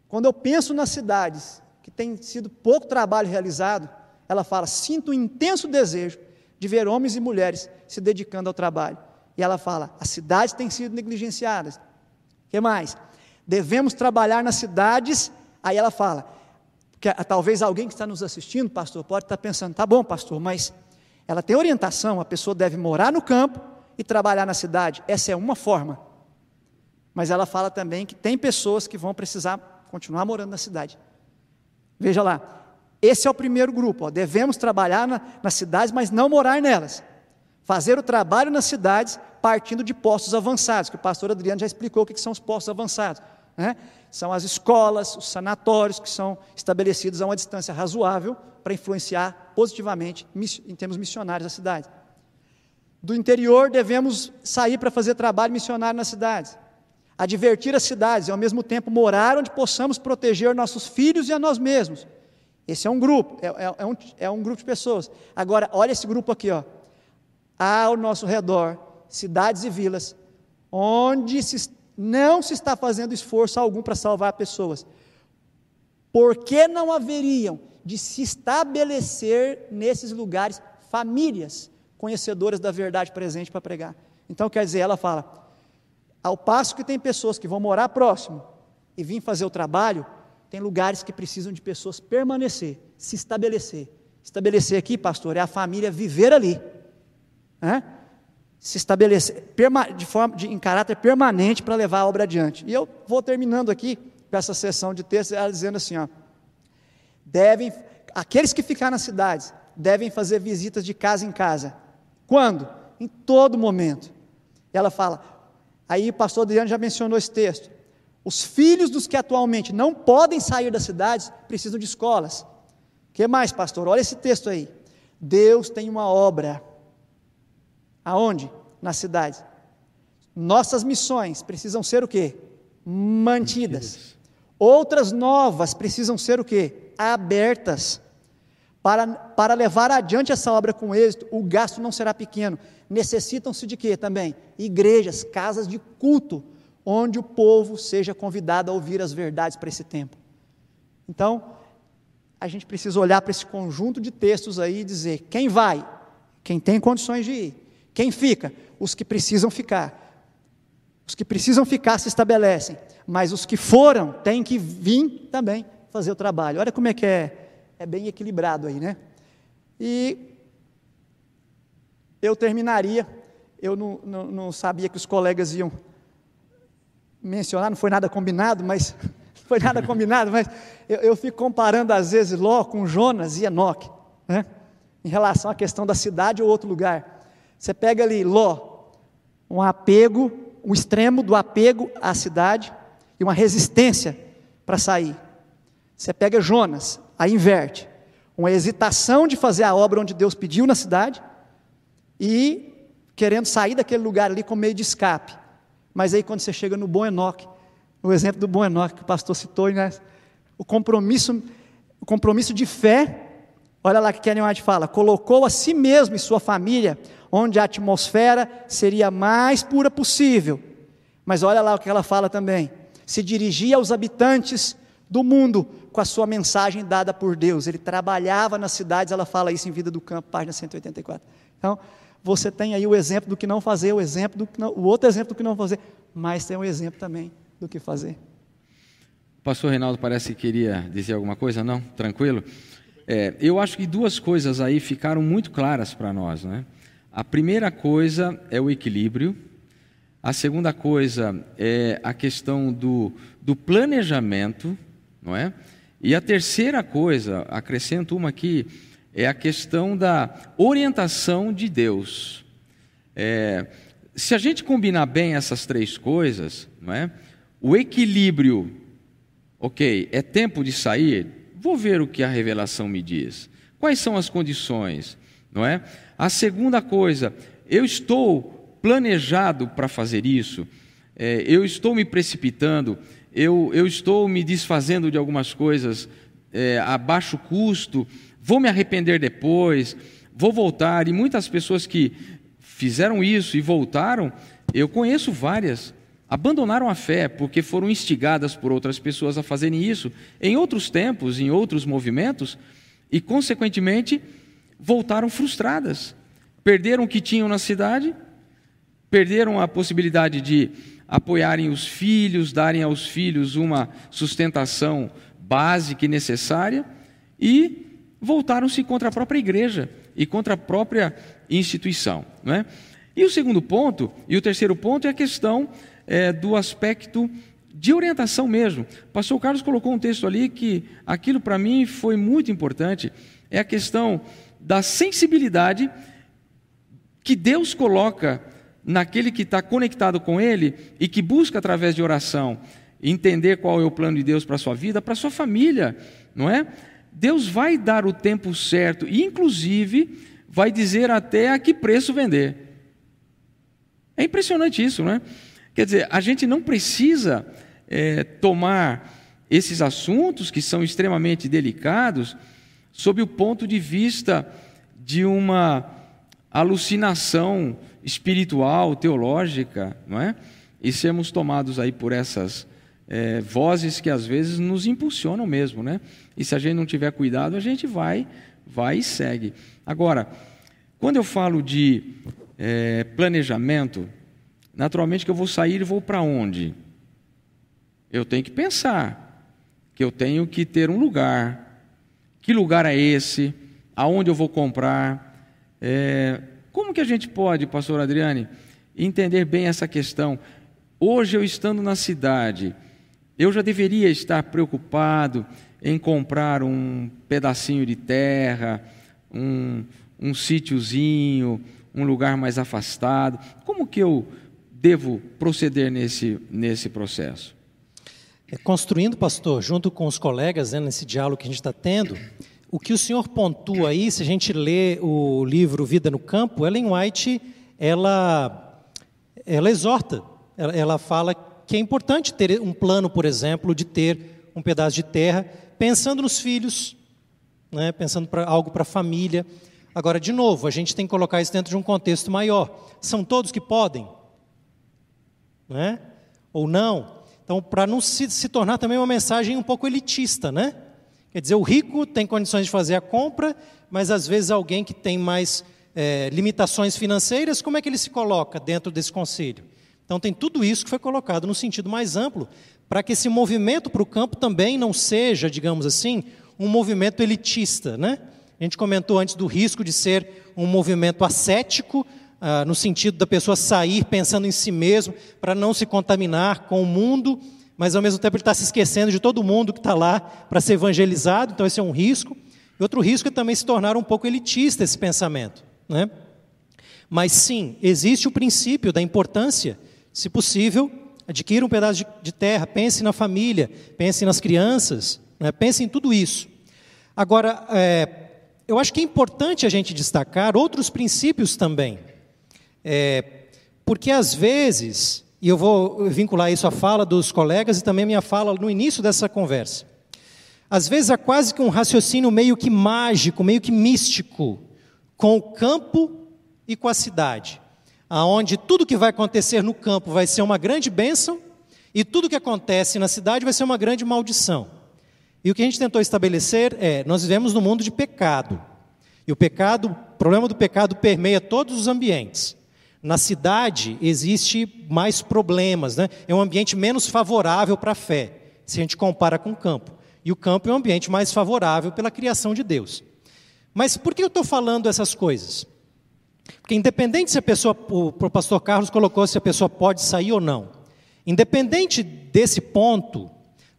Quando eu penso nas cidades que tem sido pouco trabalho realizado, ela fala: sinto um intenso desejo de ver homens e mulheres se dedicando ao trabalho. E ela fala: as cidades têm sido negligenciadas. O que mais? devemos trabalhar nas cidades. Aí ela fala, que talvez alguém que está nos assistindo, pastor, pode estar pensando, tá bom, pastor, mas ela tem orientação, a pessoa deve morar no campo e trabalhar na cidade. Essa é uma forma. Mas ela fala também que tem pessoas que vão precisar continuar morando na cidade. Veja lá, esse é o primeiro grupo. Ó, devemos trabalhar na, nas cidades, mas não morar nelas. Fazer o trabalho nas cidades partindo de postos avançados, que o pastor Adriano já explicou o que são os postos avançados. Né? São as escolas, os sanatórios que são estabelecidos a uma distância razoável para influenciar positivamente em termos missionários a cidade. Do interior devemos sair para fazer trabalho missionário nas cidades, advertir as cidades e ao mesmo tempo morar onde possamos proteger nossos filhos e a nós mesmos. Esse é um grupo, é, é, é, um, é um grupo de pessoas. Agora, olha esse grupo aqui, ó. Ao nosso redor, cidades e vilas, onde se não se está fazendo esforço algum para salvar pessoas. Por que não haveriam de se estabelecer nesses lugares famílias conhecedoras da verdade presente para pregar? Então, quer dizer, ela fala: ao passo que tem pessoas que vão morar próximo e vir fazer o trabalho, tem lugares que precisam de pessoas permanecer, se estabelecer. Estabelecer aqui, pastor, é a família viver ali. Né? se estabelecer de forma, de, em caráter permanente para levar a obra adiante. E eu vou terminando aqui com essa sessão de texto, ela dizendo assim: ó, devem, aqueles que ficar nas cidades devem fazer visitas de casa em casa. Quando? Em todo momento. Ela fala, aí o pastor Adriano já mencionou esse texto. Os filhos dos que atualmente não podem sair das cidades precisam de escolas. O que mais, pastor? Olha esse texto aí. Deus tem uma obra Aonde? Na cidade. Nossas missões precisam ser o quê? Mantidas. Outras novas precisam ser o quê? Abertas. Para, para levar adiante essa obra com êxito, o gasto não será pequeno. Necessitam-se de quê também? Igrejas, casas de culto, onde o povo seja convidado a ouvir as verdades para esse tempo. Então, a gente precisa olhar para esse conjunto de textos aí e dizer: quem vai? Quem tem condições de ir. Quem fica? Os que precisam ficar. Os que precisam ficar se estabelecem, mas os que foram têm que vir também fazer o trabalho. Olha como é que é, é bem equilibrado aí, né? E eu terminaria, eu não, não, não sabia que os colegas iam mencionar, não foi nada combinado, mas foi nada combinado, mas eu, eu fico comparando às vezes Ló com Jonas e Enoque, né? em relação à questão da cidade ou outro lugar. Você pega ali Ló, um apego, um extremo do apego à cidade e uma resistência para sair. Você pega Jonas, aí inverte. Uma hesitação de fazer a obra onde Deus pediu na cidade e querendo sair daquele lugar ali com meio de escape. Mas aí quando você chega no bom Enoque, o exemplo do bom Enoque que o pastor citou, né? o compromisso, o compromisso de fé, olha lá que Kennedy White fala, colocou a si mesmo e sua família onde a atmosfera seria mais pura possível. Mas olha lá o que ela fala também. Se dirigia aos habitantes do mundo com a sua mensagem dada por Deus. Ele trabalhava nas cidades, ela fala isso em Vida do Campo, página 184. Então, você tem aí o exemplo do que não fazer, o exemplo do não, o outro exemplo do que não fazer, mas tem um exemplo também do que fazer. Pastor Reinaldo parece que queria dizer alguma coisa, não? Tranquilo? É, eu acho que duas coisas aí ficaram muito claras para nós, né? A primeira coisa é o equilíbrio, a segunda coisa é a questão do, do planejamento, não é? E a terceira coisa, acrescento uma aqui, é a questão da orientação de Deus. É, se a gente combinar bem essas três coisas, não é? O equilíbrio, ok, é tempo de sair, vou ver o que a revelação me diz. Quais são as condições, não é? A segunda coisa, eu estou planejado para fazer isso, é, eu estou me precipitando, eu, eu estou me desfazendo de algumas coisas é, a baixo custo, vou me arrepender depois, vou voltar. E muitas pessoas que fizeram isso e voltaram, eu conheço várias, abandonaram a fé porque foram instigadas por outras pessoas a fazerem isso em outros tempos, em outros movimentos, e consequentemente voltaram frustradas. Perderam o que tinham na cidade perderam a possibilidade de apoiarem os filhos, darem aos filhos uma sustentação básica e necessária e voltaram-se contra a própria igreja e contra a própria instituição. Não é? E o segundo ponto, e o terceiro ponto, é a questão é, do aspecto de orientação mesmo. O pastor Carlos colocou um texto ali que aquilo para mim foi muito importante, é a questão da sensibilidade que Deus coloca naquele que está conectado com Ele e que busca através de oração entender qual é o plano de Deus para a sua vida, para a sua família, não é? Deus vai dar o tempo certo e, inclusive, vai dizer até a que preço vender. É impressionante isso, não é? Quer dizer, a gente não precisa é, tomar esses assuntos que são extremamente delicados sob o ponto de vista de uma alucinação espiritual, teológica, não é? E sermos tomados aí por essas é, vozes que às vezes nos impulsionam mesmo, né? E se a gente não tiver cuidado, a gente vai, vai e segue. Agora, quando eu falo de é, planejamento, naturalmente que eu vou sair e vou para onde? Eu tenho que pensar que eu tenho que ter um lugar. Que lugar é esse? Aonde eu vou comprar? É, como que a gente pode, pastor Adriane, entender bem essa questão? Hoje eu estando na cidade, eu já deveria estar preocupado em comprar um pedacinho de terra, um, um sítiozinho, um lugar mais afastado. Como que eu devo proceder nesse, nesse processo? É, construindo, pastor, junto com os colegas, né, nesse diálogo que a gente está tendo, o que o senhor pontua aí, se a gente lê o livro Vida no Campo, Ellen White, ela, ela exorta, ela, ela fala que é importante ter um plano, por exemplo, de ter um pedaço de terra, pensando nos filhos, né, pensando para algo para a família. Agora, de novo, a gente tem que colocar isso dentro de um contexto maior. São todos que podem? Né? Ou não? Então, para não se, se tornar também uma mensagem um pouco elitista, né? Quer dizer, o rico tem condições de fazer a compra, mas às vezes alguém que tem mais é, limitações financeiras, como é que ele se coloca dentro desse conselho? Então tem tudo isso que foi colocado no sentido mais amplo, para que esse movimento para o campo também não seja, digamos assim, um movimento elitista. Né? A gente comentou antes do risco de ser um movimento ascético, ah, no sentido da pessoa sair pensando em si mesmo, para não se contaminar com o mundo mas ao mesmo tempo ele está se esquecendo de todo mundo que está lá para ser evangelizado, então esse é um risco. E outro risco é também se tornar um pouco elitista esse pensamento. Né? Mas sim, existe o princípio da importância, se possível, adquira um pedaço de, de terra, pense na família, pense nas crianças, né? pense em tudo isso. Agora, é, eu acho que é importante a gente destacar outros princípios também, é, porque às vezes e eu vou vincular isso à fala dos colegas e também a minha fala no início dessa conversa. Às vezes há quase que um raciocínio meio que mágico, meio que místico, com o campo e com a cidade, aonde tudo que vai acontecer no campo vai ser uma grande bênção e tudo que acontece na cidade vai ser uma grande maldição. E o que a gente tentou estabelecer é: nós vivemos num mundo de pecado. E o pecado, o problema do pecado permeia todos os ambientes. Na cidade existe mais problemas, né? é um ambiente menos favorável para a fé, se a gente compara com o campo. E o campo é um ambiente mais favorável pela criação de Deus. Mas por que eu estou falando essas coisas? Porque independente se a pessoa, o, pastor Carlos colocou se a pessoa pode sair ou não, independente desse ponto,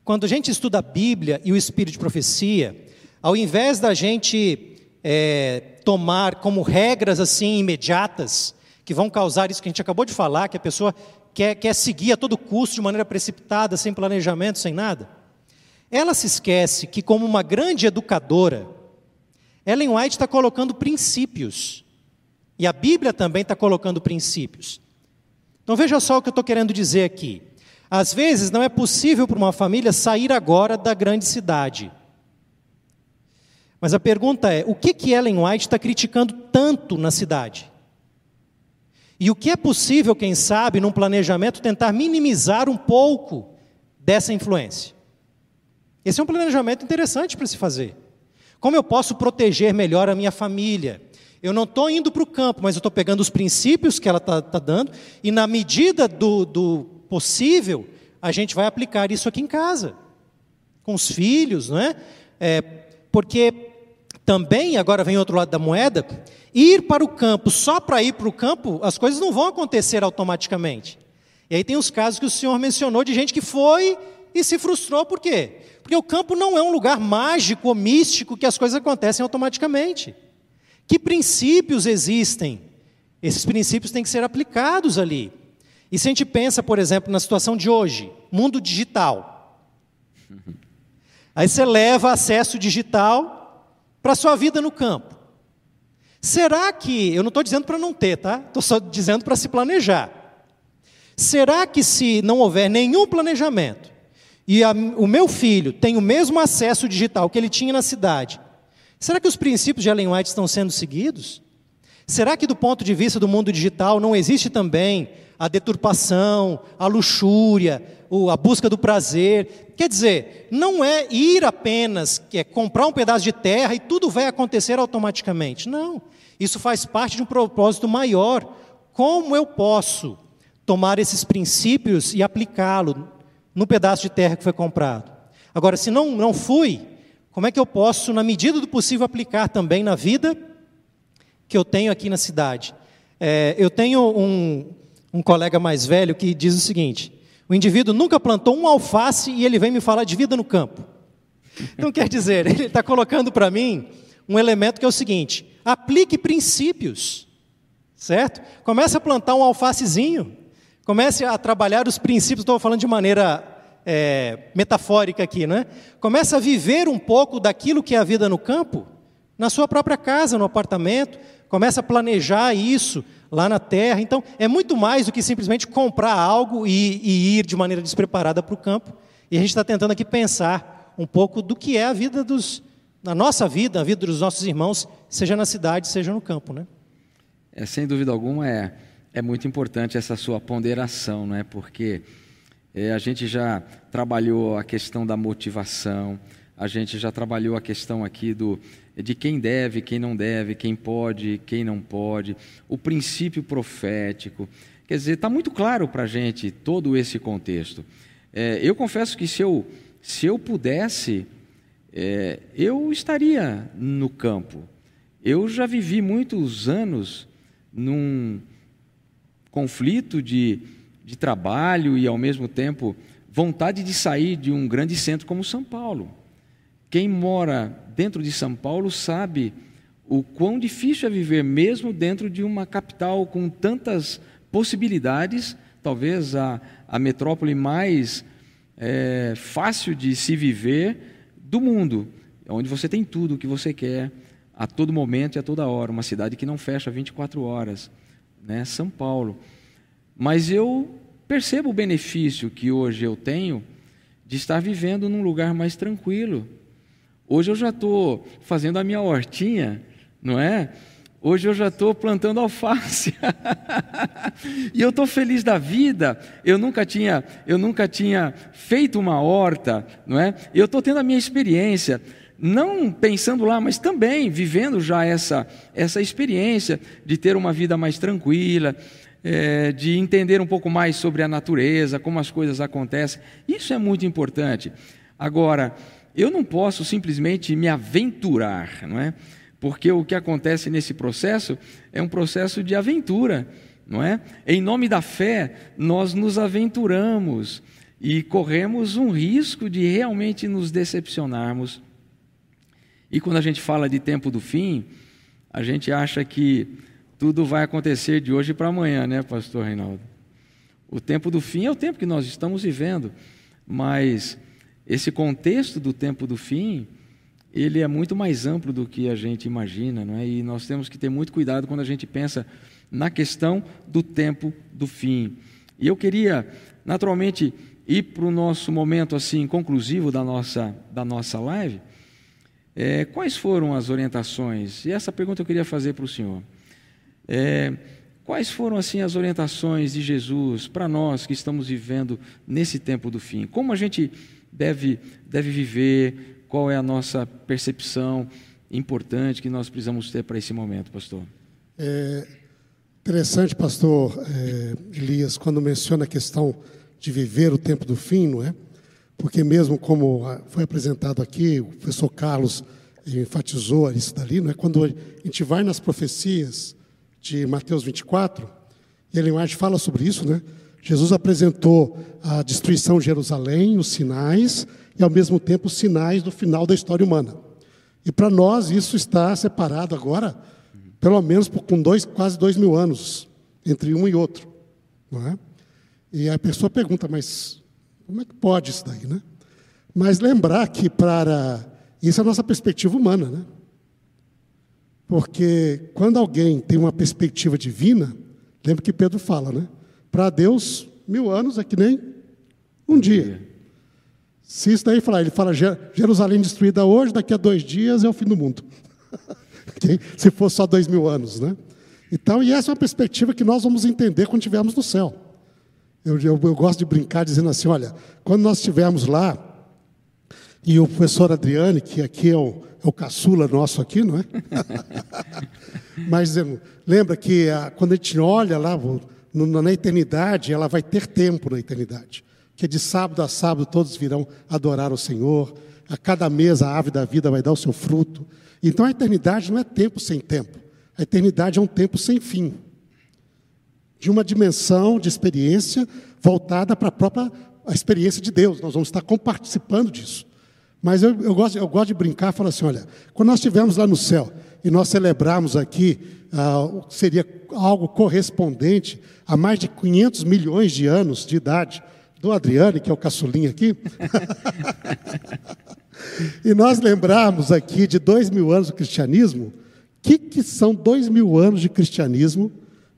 quando a gente estuda a Bíblia e o Espírito de profecia, ao invés da gente é, tomar como regras assim imediatas, que vão causar isso que a gente acabou de falar, que a pessoa quer, quer seguir a todo custo, de maneira precipitada, sem planejamento, sem nada, ela se esquece que, como uma grande educadora, Ellen White está colocando princípios. E a Bíblia também está colocando princípios. Então veja só o que eu estou querendo dizer aqui. Às vezes não é possível para uma família sair agora da grande cidade. Mas a pergunta é: o que, que Ellen White está criticando tanto na cidade? E o que é possível, quem sabe, num planejamento, tentar minimizar um pouco dessa influência? Esse é um planejamento interessante para se fazer. Como eu posso proteger melhor a minha família? Eu não estou indo para o campo, mas eu estou pegando os princípios que ela está tá dando, e na medida do, do possível, a gente vai aplicar isso aqui em casa, com os filhos, não é? é porque também, agora vem outro lado da moeda, ir para o campo só para ir para o campo, as coisas não vão acontecer automaticamente. E aí tem os casos que o senhor mencionou de gente que foi e se frustrou, por quê? Porque o campo não é um lugar mágico ou místico que as coisas acontecem automaticamente. Que princípios existem? Esses princípios têm que ser aplicados ali. E se a gente pensa, por exemplo, na situação de hoje, mundo digital. Aí você leva acesso digital para a sua vida no campo. Será que, eu não estou dizendo para não ter, tá? Estou só dizendo para se planejar. Será que se não houver nenhum planejamento, e a, o meu filho tem o mesmo acesso digital que ele tinha na cidade, será que os princípios de Ellen White estão sendo seguidos? Será que, do ponto de vista do mundo digital, não existe também a deturpação, a luxúria, a busca do prazer? Quer dizer, não é ir apenas, que é comprar um pedaço de terra e tudo vai acontecer automaticamente. Não. Isso faz parte de um propósito maior. Como eu posso tomar esses princípios e aplicá-lo no pedaço de terra que foi comprado. Agora, se não, não fui, como é que eu posso, na medida do possível, aplicar também na vida que eu tenho aqui na cidade? É, eu tenho um, um colega mais velho que diz o seguinte: o indivíduo nunca plantou um alface e ele vem me falar de vida no campo. Então, quer dizer, ele está colocando para mim um elemento que é o seguinte: aplique princípios, certo? Comece a plantar um alfacezinho, Comece a trabalhar os princípios, estou falando de maneira é, metafórica aqui, né? Comece a viver um pouco daquilo que é a vida no campo, na sua própria casa, no apartamento. Comece a planejar isso lá na terra. Então, é muito mais do que simplesmente comprar algo e, e ir de maneira despreparada para o campo. E a gente está tentando aqui pensar um pouco do que é a vida dos, na nossa vida, a vida dos nossos irmãos, seja na cidade, seja no campo, né? É, sem dúvida alguma é é muito importante essa sua ponderação, não é? Porque é, a gente já trabalhou a questão da motivação, a gente já trabalhou a questão aqui do de quem deve, quem não deve, quem pode, quem não pode, o princípio profético. Quer dizer, está muito claro para a gente todo esse contexto. É, eu confesso que se eu, se eu pudesse, é, eu estaria no campo. Eu já vivi muitos anos num, conflito de, de trabalho e, ao mesmo tempo, vontade de sair de um grande centro como São Paulo. Quem mora dentro de São Paulo sabe o quão difícil é viver, mesmo dentro de uma capital com tantas possibilidades, talvez a, a metrópole mais é, fácil de se viver do mundo, onde você tem tudo o que você quer, a todo momento e a toda hora, uma cidade que não fecha 24 horas né, São Paulo. Mas eu percebo o benefício que hoje eu tenho de estar vivendo num lugar mais tranquilo. Hoje eu já estou fazendo a minha hortinha, não é? Hoje eu já estou plantando alface. e eu estou feliz da vida. Eu nunca tinha, eu nunca tinha feito uma horta, não é? Eu estou tendo a minha experiência, não pensando lá, mas também vivendo já essa essa experiência de ter uma vida mais tranquila, é, de entender um pouco mais sobre a natureza, como as coisas acontecem. Isso é muito importante. Agora, eu não posso simplesmente me aventurar, não é? porque o que acontece nesse processo é um processo de aventura, não é? Em nome da fé, nós nos aventuramos e corremos um risco de realmente nos decepcionarmos. E quando a gente fala de tempo do fim, a gente acha que tudo vai acontecer de hoje para amanhã, né, pastor Reinaldo? O tempo do fim é o tempo que nós estamos vivendo, mas esse contexto do tempo do fim ele é muito mais amplo do que a gente imagina, não é? E nós temos que ter muito cuidado quando a gente pensa na questão do tempo do fim. E eu queria, naturalmente, ir para o nosso momento assim conclusivo da nossa da nossa live. É, quais foram as orientações? E essa pergunta eu queria fazer para o senhor. É, quais foram assim as orientações de Jesus para nós que estamos vivendo nesse tempo do fim? Como a gente deve deve viver? Qual é a nossa percepção importante que nós precisamos ter para esse momento, pastor? É interessante, pastor é, Elias, quando menciona a questão de viver o tempo do fim, não é? Porque mesmo como foi apresentado aqui, o professor Carlos enfatizou isso dali, não é? Quando a gente vai nas profecias de Mateus 24, e Ellen White fala sobre isso, né? Jesus apresentou a destruição de Jerusalém, os sinais, e ao mesmo tempo sinais do final da história humana. E para nós isso está separado agora, pelo menos com dois, quase dois mil anos entre um e outro. Não é? E a pessoa pergunta, mas como é que pode isso daí, né? Mas lembrar que para isso é a nossa perspectiva humana, né? Porque quando alguém tem uma perspectiva divina, lembra que Pedro fala, né? Para Deus, mil anos é que nem um dia. Se isso daí falar, ele fala Jerusalém destruída hoje, daqui a dois dias é o fim do mundo. Se fosse só dois mil anos, né? Então, e essa é uma perspectiva que nós vamos entender quando estivermos no céu. Eu, eu, eu gosto de brincar dizendo assim: olha, quando nós estivermos lá, e o professor Adriane, que aqui é o, é o caçula nosso aqui, não é? Mas lembra que a, quando a gente olha lá na eternidade, ela vai ter tempo na eternidade que de sábado a sábado todos virão adorar o Senhor, a cada mês a ave da vida vai dar o seu fruto. Então a eternidade não é tempo sem tempo, a eternidade é um tempo sem fim, de uma dimensão de experiência voltada para a própria experiência de Deus, nós vamos estar comparticipando disso. Mas eu, eu, gosto, eu gosto de brincar e falar assim: olha, quando nós estivermos lá no céu e nós celebrarmos aqui, ah, seria algo correspondente a mais de 500 milhões de anos de idade, do Adriane, que é o caçulinho aqui, e nós lembrarmos aqui de dois mil anos do cristianismo, o que, que são dois mil anos de cristianismo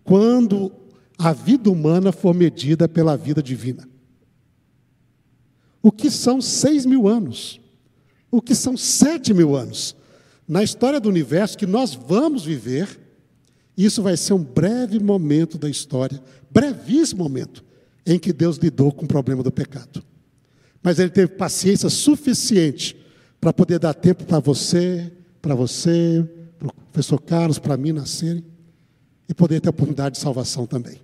quando a vida humana for medida pela vida divina? O que são seis mil anos? O que são sete mil anos? Na história do universo que nós vamos viver, isso vai ser um breve momento da história, brevíssimo momento em que Deus lidou com o problema do pecado. Mas ele teve paciência suficiente para poder dar tempo para você, para você, para o professor Carlos, para mim nascerem e poder ter a oportunidade de salvação também.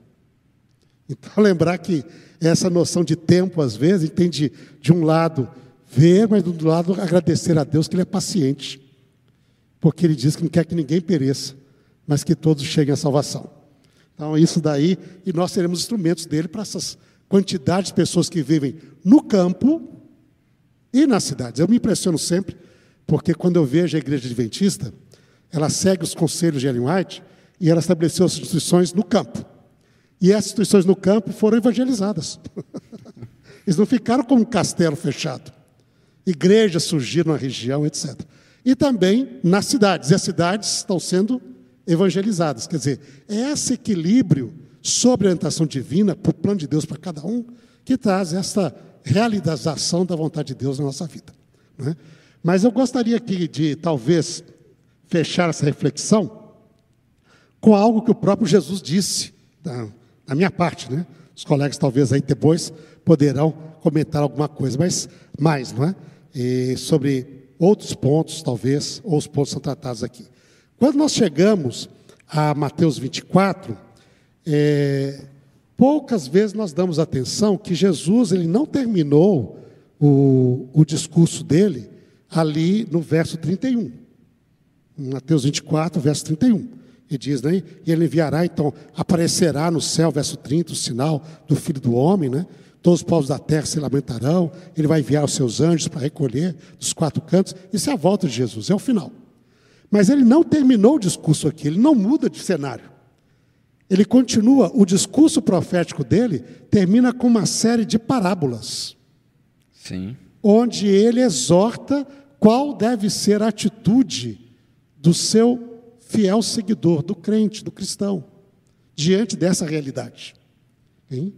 Então, lembrar que essa noção de tempo, às vezes, tem de, de um lado ver, mas do outro lado agradecer a Deus que Ele é paciente, porque Ele diz que não quer que ninguém pereça, mas que todos cheguem à salvação. Então, isso daí, e nós seremos instrumentos dele para essas quantidades de pessoas que vivem no campo e nas cidades. Eu me impressiono sempre, porque quando eu vejo a igreja adventista, ela segue os conselhos de Ellen White e ela estabeleceu as instituições no campo. E essas instituições no campo foram evangelizadas. Eles não ficaram como um castelo fechado. Igrejas surgiram na região, etc. E também nas cidades. E as cidades estão sendo evangelizadas. Quer dizer, é esse equilíbrio sobre a orientação divina, para o plano de Deus para cada um, que traz essa realização da vontade de Deus na nossa vida. Né? Mas eu gostaria aqui de, talvez, fechar essa reflexão com algo que o próprio Jesus disse, da, da minha parte, né? Os colegas talvez aí depois poderão comentar alguma coisa, mas mais, não é? E sobre outros pontos, talvez, ou os pontos são tratados aqui. Quando nós chegamos a Mateus 24, é, poucas vezes nós damos atenção que Jesus ele não terminou o, o discurso dele ali no verso 31. Mateus 24, verso 31. E diz, né? E ele enviará, então, aparecerá no céu, verso 30, o sinal do Filho do Homem, né? Todos os povos da terra se lamentarão, ele vai enviar os seus anjos para recolher dos quatro cantos. Isso é a volta de Jesus, é o final. Mas ele não terminou o discurso aqui, ele não muda de cenário. Ele continua, o discurso profético dele termina com uma série de parábolas. Sim. Onde ele exorta qual deve ser a atitude do seu fiel seguidor, do crente, do cristão, diante dessa realidade. Hein?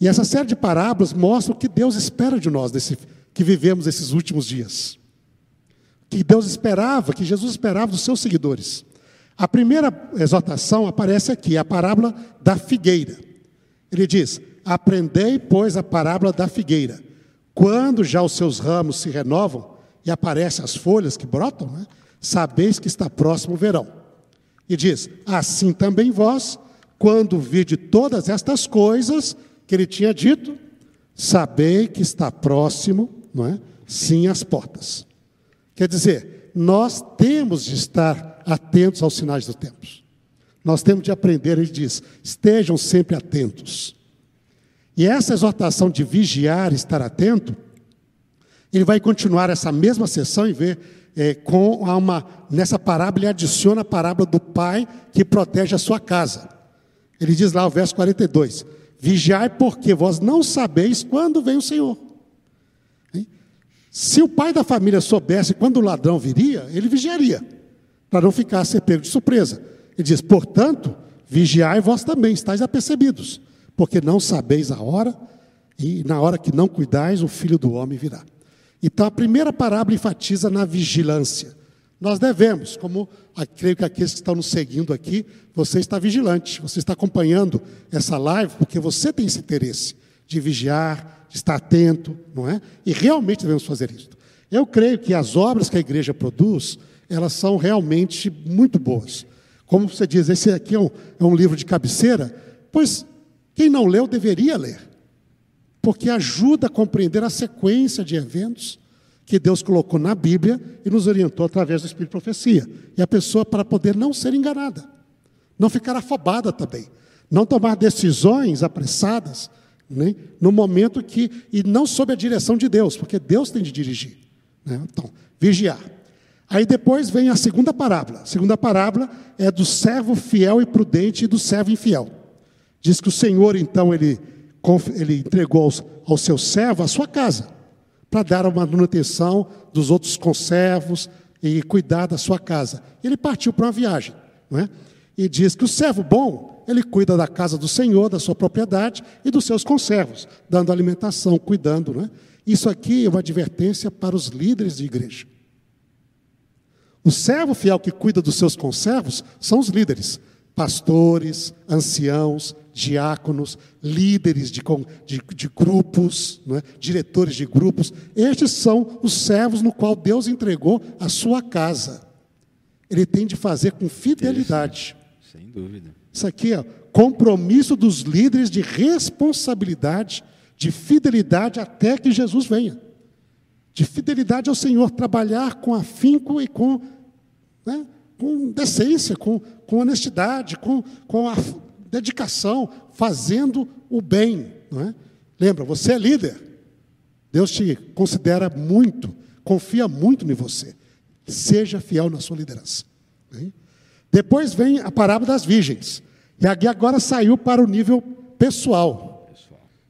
E essa série de parábolas mostra o que Deus espera de nós, desse, que vivemos esses últimos dias. Que Deus esperava, que Jesus esperava dos seus seguidores. A primeira exortação aparece aqui, a parábola da figueira. Ele diz: Aprendei, pois, a parábola da figueira. Quando já os seus ramos se renovam e aparecem as folhas que brotam, né, sabeis que está próximo o verão. E diz: Assim também vós, quando vide todas estas coisas, que ele tinha dito: Sabei que está próximo, não é? Sim, as portas. Quer dizer, nós temos de estar atentos aos sinais dos tempos. Nós temos de aprender, ele diz: estejam sempre atentos. E essa exortação de vigiar, estar atento, ele vai continuar essa mesma sessão e ver é, com uma nessa parábola ele adiciona a parábola do pai que protege a sua casa. Ele diz lá o verso 42: Vigiai, porque vós não sabeis quando vem o Senhor. Se o pai da família soubesse quando o ladrão viria, ele vigiaria, para não ficar a ser pego de surpresa. Ele diz: portanto, vigiai vós também, estáis apercebidos, porque não sabeis a hora, e na hora que não cuidais, o filho do homem virá. Então a primeira parábola enfatiza na vigilância. Nós devemos, como creio que aqueles que estão nos seguindo aqui, você está vigilante, você está acompanhando essa live, porque você tem esse interesse de vigiar, de estar atento, não é? E realmente devemos fazer isso. Eu creio que as obras que a igreja produz, elas são realmente muito boas. Como você diz, esse aqui é um, é um livro de cabeceira, pois quem não leu deveria ler, porque ajuda a compreender a sequência de eventos que Deus colocou na Bíblia e nos orientou através do Espírito de Profecia. E a pessoa, para poder não ser enganada, não ficar afobada também, não tomar decisões apressadas, né, no momento que, e não sob a direção de Deus, porque Deus tem de dirigir. Né? Então, vigiar. Aí depois vem a segunda parábola. A segunda parábola é do servo fiel e prudente e do servo infiel. Diz que o Senhor, então, ele, ele entregou ao, ao seu servo a sua casa para dar uma manutenção dos outros conservos e cuidar da sua casa. Ele partiu para uma viagem, não é? E diz que o servo bom, ele cuida da casa do Senhor, da sua propriedade e dos seus conservos, dando alimentação, cuidando, não é? Isso aqui é uma advertência para os líderes de igreja. O servo fiel que cuida dos seus conservos são os líderes, pastores, anciãos, diáconos, líderes de, de, de grupos, é? diretores de grupos. Estes são os servos no qual Deus entregou a sua casa. Ele tem de fazer com fidelidade. Sem dúvida. Isso aqui é compromisso dos líderes de responsabilidade, de fidelidade até que Jesus venha. De fidelidade ao Senhor, trabalhar com afinco e com, né, com decência, com, com honestidade, com, com a, dedicação, fazendo o bem. Não é? Lembra, você é líder. Deus te considera muito, confia muito em você. Seja fiel na sua liderança. Depois vem a parábola das virgens. E aqui agora saiu para o nível pessoal.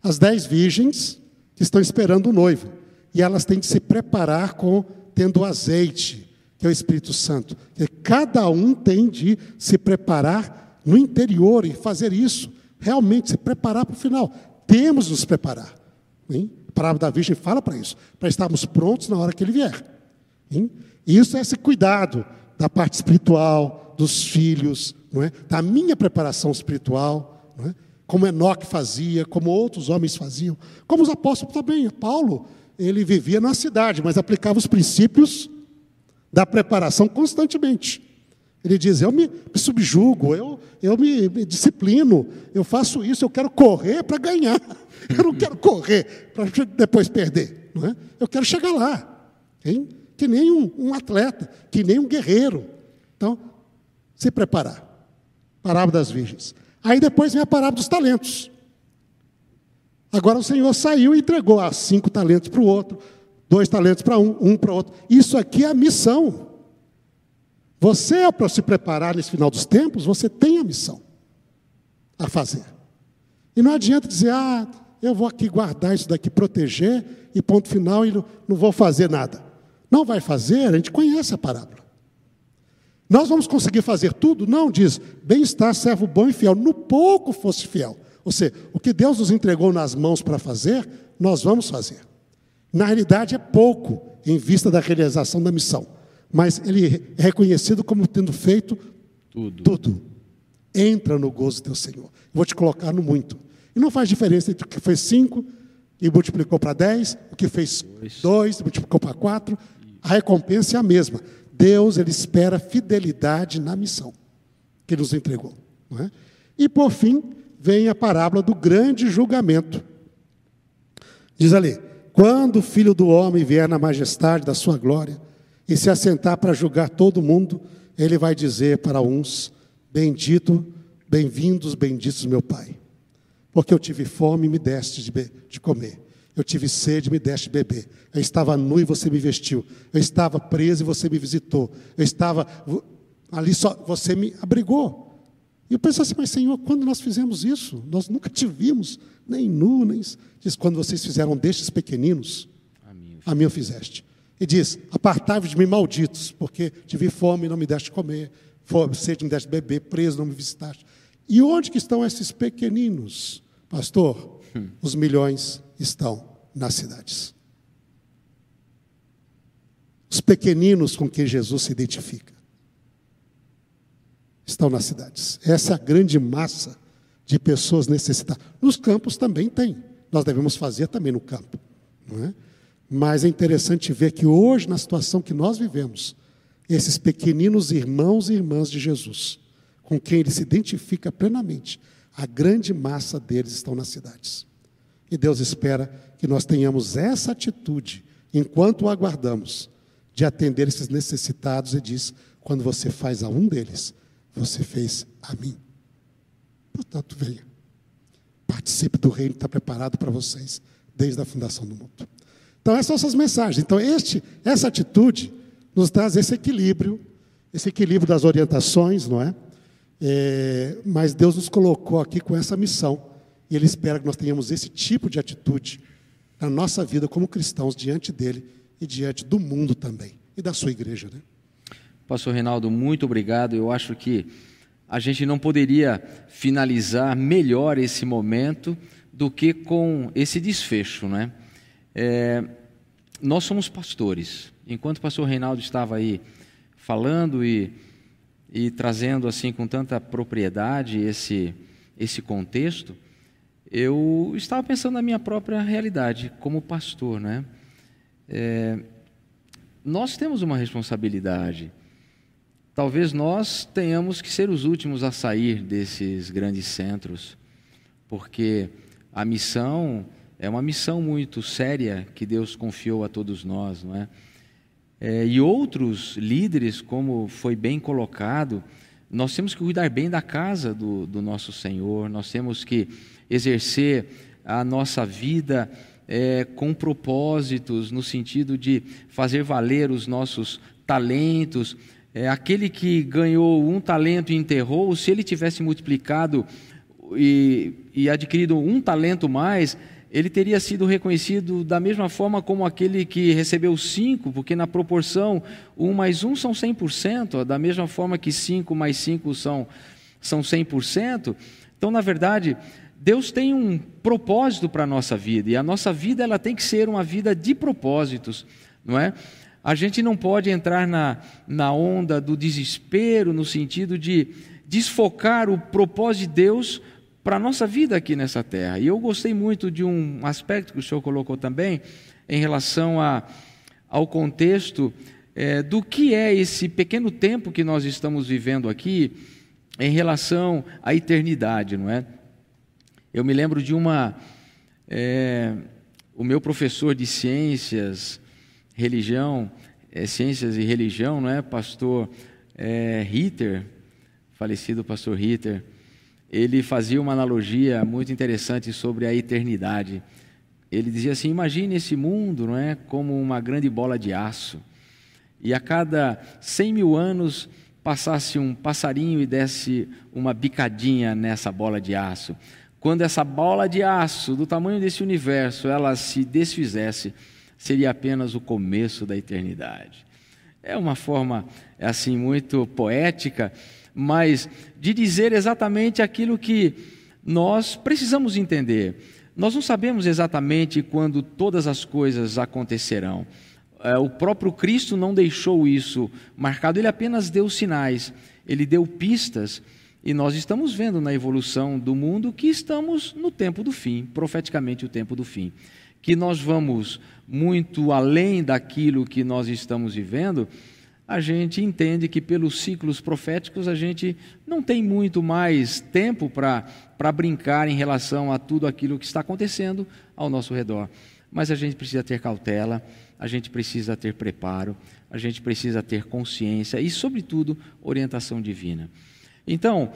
As dez virgens que estão esperando o noivo. E elas têm de se preparar com tendo azeite, que é o Espírito Santo. E cada um tem de se preparar no interior e fazer isso, realmente se preparar para o final. Temos de nos preparar. Hein? A palavra da Virgem fala para isso, para estarmos prontos na hora que ele vier. Hein? Isso é esse cuidado da parte espiritual, dos filhos, não é? da minha preparação espiritual, não é? como Enoque fazia, como outros homens faziam, como os apóstolos também. Paulo, ele vivia na cidade, mas aplicava os princípios da preparação constantemente. Ele diz: Eu me, subjugo, eu, eu me, me, disciplino, eu faço isso, eu quero correr para ganhar. Eu não quero correr para depois perder. Não é? Eu quero chegar lá. Hein? Que nem um, um atleta, que nem um guerreiro. Então, se preparar. Parábola das virgens. Aí depois vem a parábola dos talentos. Agora o Senhor saiu e entregou ah, cinco talentos para o outro, dois talentos para um, um para outro. Isso aqui é a missão. Você, para se preparar nesse final dos tempos, você tem a missão a fazer. E não adianta dizer, ah, eu vou aqui guardar isso daqui, proteger, e ponto final, e não, não vou fazer nada. Não vai fazer, a gente conhece a parábola. Nós vamos conseguir fazer tudo? Não, diz, bem-estar, servo bom e fiel. No pouco fosse fiel. Ou seja, o que Deus nos entregou nas mãos para fazer, nós vamos fazer. Na realidade, é pouco em vista da realização da missão. Mas ele é reconhecido como tendo feito tudo. tudo. Entra no gozo do teu Senhor. Vou te colocar no muito. E não faz diferença entre o que fez cinco e multiplicou para dez, o que fez dois, dois multiplicou para quatro. A recompensa é a mesma. Deus ele espera fidelidade na missão que nos entregou. É? E por fim, vem a parábola do grande julgamento. Diz ali: quando o filho do homem vier na majestade da sua glória e se assentar para julgar todo mundo, ele vai dizer para uns: Bendito, bem-vindos, benditos meu Pai, porque eu tive fome e me deste de, de comer eu tive sede, me deste beber. Eu estava nu e você me vestiu. Eu estava preso e você me visitou. Eu estava ali só, você me abrigou. E eu pensei assim, mas Senhor, quando nós fizemos isso? Nós nunca te vimos, nem nu, nem. Diz, quando vocês fizeram destes pequeninos, a mim, a mim eu fizeste. E diz: Apartai-vos de mim, malditos, porque tive fome e não me deste comer, fome, sede me deste beber, preso não me visitaste. E onde que estão esses pequeninos, pastor? Hum. Os milhões estão nas cidades. Os pequeninos com quem Jesus se identifica estão nas cidades. Essa é a grande massa de pessoas necessitadas. Nos campos também tem. Nós devemos fazer também no campo. Não é? Mas é interessante ver que hoje, na situação que nós vivemos, esses pequeninos irmãos e irmãs de Jesus, com quem ele se identifica plenamente, a grande massa deles estão nas cidades. E Deus espera que nós tenhamos essa atitude, enquanto o aguardamos, de atender esses necessitados e diz: quando você faz a um deles, você fez a mim. Portanto, venha. Participe do reino que está preparado para vocês desde a fundação do mundo. Então, essas são essas mensagens. Então, este, essa atitude nos traz esse equilíbrio, esse equilíbrio das orientações, não é? é mas Deus nos colocou aqui com essa missão e Ele espera que nós tenhamos esse tipo de atitude na nossa vida como cristãos diante dele e diante do mundo também e da sua igreja. Né? Pastor Reinaldo, muito obrigado. Eu acho que a gente não poderia finalizar melhor esse momento do que com esse desfecho, né? É, nós somos pastores. Enquanto o pastor Reinaldo estava aí falando e, e trazendo assim com tanta propriedade esse, esse contexto, eu estava pensando na minha própria realidade como pastor, né? É, nós temos uma responsabilidade. Talvez nós tenhamos que ser os últimos a sair desses grandes centros, porque a missão é uma missão muito séria que Deus confiou a todos nós, não é? é e outros líderes, como foi bem colocado, nós temos que cuidar bem da casa do, do nosso Senhor, nós temos que exercer a nossa vida é, com propósitos, no sentido de fazer valer os nossos talentos. É, aquele que ganhou um talento e enterrou, se ele tivesse multiplicado e, e adquirido um talento mais, ele teria sido reconhecido da mesma forma como aquele que recebeu cinco, porque na proporção um mais um são 100%, da mesma forma que cinco mais cinco são, são 100%. Então, na verdade, Deus tem um propósito para a nossa vida e a nossa vida ela tem que ser uma vida de propósitos, não é? A gente não pode entrar na, na onda do desespero no sentido de, desfocar o propósito de Deus para a nossa vida aqui nessa terra. E eu gostei muito de um aspecto que o senhor colocou também, em relação a, ao contexto é, do que é esse pequeno tempo que nós estamos vivendo aqui em relação à eternidade, não é? Eu me lembro de uma. É, o meu professor de ciências, religião, é, ciências e religião, não é? Pastor é, Ritter, falecido pastor Ritter, ele fazia uma analogia muito interessante sobre a eternidade. Ele dizia assim: imagine esse mundo, não é, como uma grande bola de aço, e a cada 100 mil anos passasse um passarinho e desse uma bicadinha nessa bola de aço. Quando essa bola de aço, do tamanho desse universo, ela se desfizesse, seria apenas o começo da eternidade. É uma forma assim muito poética, mas de dizer exatamente aquilo que nós precisamos entender. Nós não sabemos exatamente quando todas as coisas acontecerão. É, o próprio Cristo não deixou isso marcado, ele apenas deu sinais, ele deu pistas, e nós estamos vendo na evolução do mundo que estamos no tempo do fim, profeticamente o tempo do fim. Que nós vamos muito além daquilo que nós estamos vivendo, a gente entende que pelos ciclos proféticos a gente não tem muito mais tempo para brincar em relação a tudo aquilo que está acontecendo ao nosso redor. Mas a gente precisa ter cautela, a gente precisa ter preparo, a gente precisa ter consciência e, sobretudo, orientação divina. Então,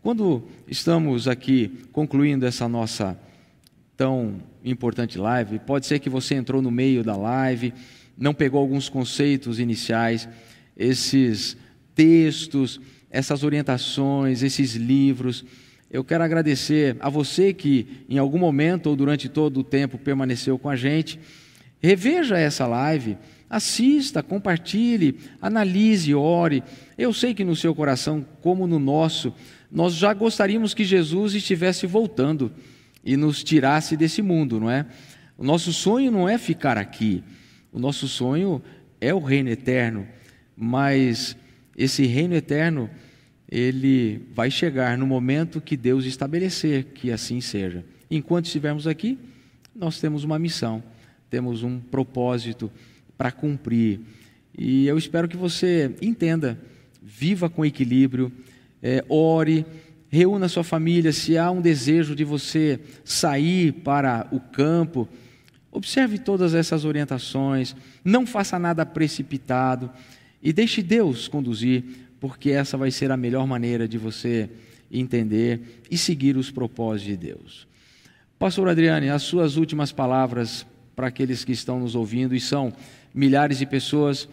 quando estamos aqui concluindo essa nossa tão importante live, pode ser que você entrou no meio da live, não pegou alguns conceitos iniciais esses textos, essas orientações, esses livros. Eu quero agradecer a você que em algum momento ou durante todo o tempo permaneceu com a gente. Reveja essa live, assista, compartilhe, analise, ore. Eu sei que no seu coração, como no nosso, nós já gostaríamos que Jesus estivesse voltando e nos tirasse desse mundo, não é? O nosso sonho não é ficar aqui. O nosso sonho é o reino eterno mas esse reino eterno, ele vai chegar no momento que Deus estabelecer que assim seja. Enquanto estivermos aqui, nós temos uma missão, temos um propósito para cumprir. E eu espero que você entenda, viva com equilíbrio, é, ore, reúna sua família. Se há um desejo de você sair para o campo, observe todas essas orientações, não faça nada precipitado. E deixe Deus conduzir, porque essa vai ser a melhor maneira de você entender e seguir os propósitos de Deus. Pastor Adriane, as suas últimas palavras para aqueles que estão nos ouvindo, e são milhares de pessoas.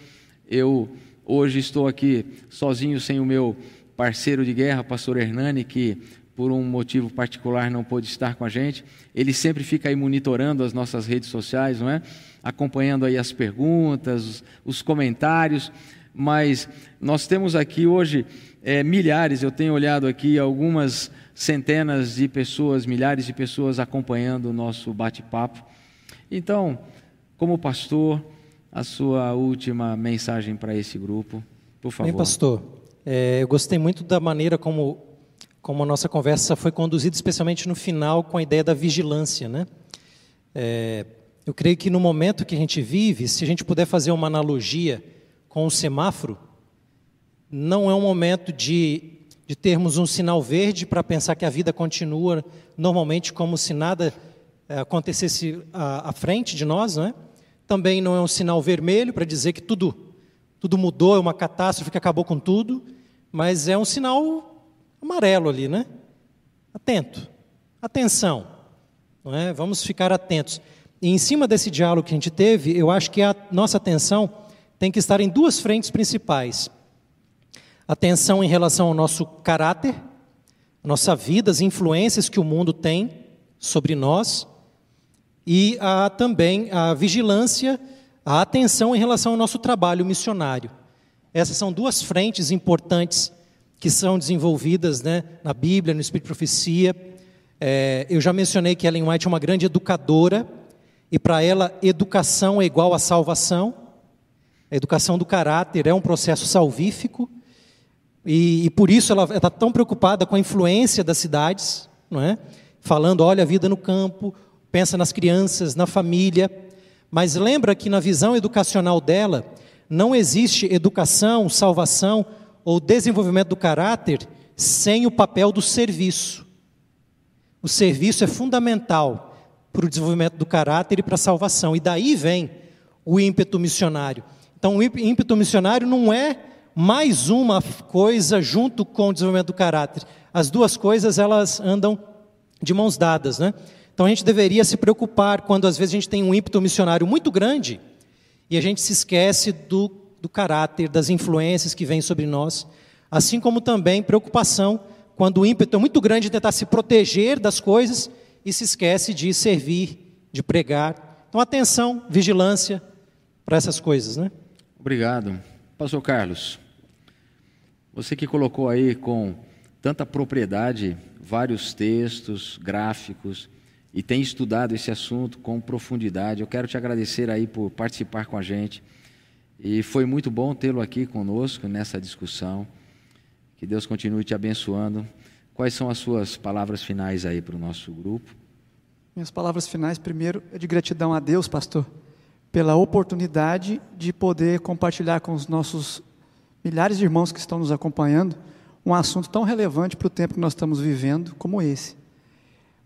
Eu hoje estou aqui sozinho, sem o meu parceiro de guerra, pastor Hernani, que por um motivo particular não pôde estar com a gente. Ele sempre fica aí monitorando as nossas redes sociais, não é? Acompanhando aí as perguntas, os comentários mas nós temos aqui hoje é, milhares, eu tenho olhado aqui algumas centenas de pessoas, milhares de pessoas acompanhando o nosso bate-papo. Então, como pastor, a sua última mensagem para esse grupo, por favor. Bem, pastor, é, eu gostei muito da maneira como, como a nossa conversa foi conduzida, especialmente no final, com a ideia da vigilância, né? É, eu creio que no momento que a gente vive, se a gente puder fazer uma analogia com o semáforo, não é um momento de, de termos um sinal verde para pensar que a vida continua normalmente como se nada é, acontecesse à, à, frente de nós, não é? Também não é um sinal vermelho para dizer que tudo, tudo mudou, é uma catástrofe que acabou com tudo, mas é um sinal amarelo ali, né? Atento, atenção, não é? Vamos ficar atentos. E em cima desse diálogo que a gente teve, eu acho que a nossa atenção tem que estar em duas frentes principais: atenção em relação ao nosso caráter, nossa vida, as influências que o mundo tem sobre nós, e a, também a vigilância, a atenção em relação ao nosso trabalho missionário. Essas são duas frentes importantes que são desenvolvidas né, na Bíblia, no Espírito de Profecia. É, eu já mencionei que Ellen White é uma grande educadora, e para ela, educação é igual a salvação. A educação do caráter é um processo salvífico. e, e por isso ela está tão preocupada com a influência das cidades, não é? Falando, olha a vida no campo, pensa nas crianças, na família, mas lembra que na visão educacional dela não existe educação, salvação ou desenvolvimento do caráter sem o papel do serviço. O serviço é fundamental para o desenvolvimento do caráter e para a salvação, e daí vem o ímpeto missionário. Então, o ímpeto missionário não é mais uma coisa junto com o desenvolvimento do caráter. As duas coisas elas andam de mãos dadas, né? Então a gente deveria se preocupar quando às vezes a gente tem um ímpeto missionário muito grande e a gente se esquece do, do caráter, das influências que vêm sobre nós, assim como também preocupação quando o ímpeto é muito grande de tentar se proteger das coisas e se esquece de servir, de pregar. Então atenção, vigilância para essas coisas, né? Obrigado. Pastor Carlos, você que colocou aí com tanta propriedade vários textos, gráficos, e tem estudado esse assunto com profundidade. Eu quero te agradecer aí por participar com a gente. E foi muito bom tê-lo aqui conosco nessa discussão. Que Deus continue te abençoando. Quais são as suas palavras finais aí para o nosso grupo? Minhas palavras finais, primeiro, é de gratidão a Deus, pastor, pela oportunidade de poder compartilhar com os nossos milhares de irmãos que estão nos acompanhando um assunto tão relevante para o tempo que nós estamos vivendo como esse.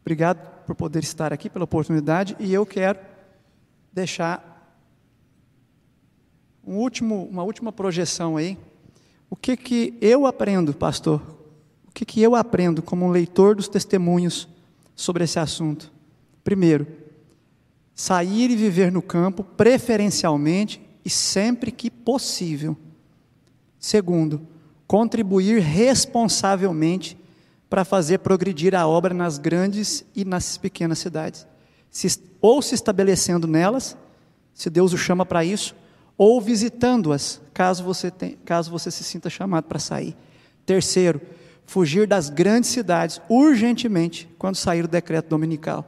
Obrigado por poder estar aqui, pela oportunidade, e eu quero deixar um último, uma última projeção aí. O que que eu aprendo, pastor? O que que eu aprendo como leitor dos testemunhos sobre esse assunto? Primeiro, sair e viver no campo, preferencialmente e sempre que possível. Segundo, contribuir responsavelmente para fazer progredir a obra nas grandes e nas pequenas cidades. Se, ou se estabelecendo nelas, se Deus o chama para isso, ou visitando-as, caso você, caso você se sinta chamado para sair. Terceiro, fugir das grandes cidades urgentemente quando sair o decreto dominical.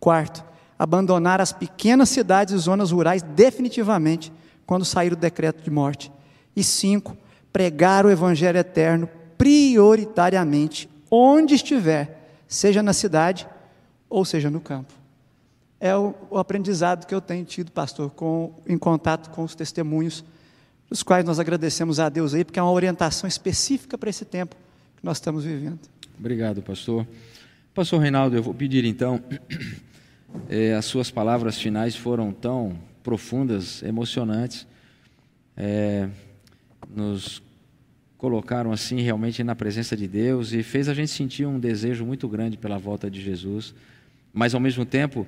Quarto, abandonar as pequenas cidades e zonas rurais definitivamente quando sair o decreto de morte. E cinco, pregar o evangelho eterno prioritariamente onde estiver, seja na cidade ou seja no campo. É o, o aprendizado que eu tenho tido, pastor, com, em contato com os testemunhos, os quais nós agradecemos a Deus aí, porque é uma orientação específica para esse tempo que nós estamos vivendo. Obrigado, pastor. Pastor Reinaldo, eu vou pedir então, é, as suas palavras finais foram tão profundas, emocionantes, é, nos colocaram assim realmente na presença de Deus e fez a gente sentir um desejo muito grande pela volta de Jesus, mas ao mesmo tempo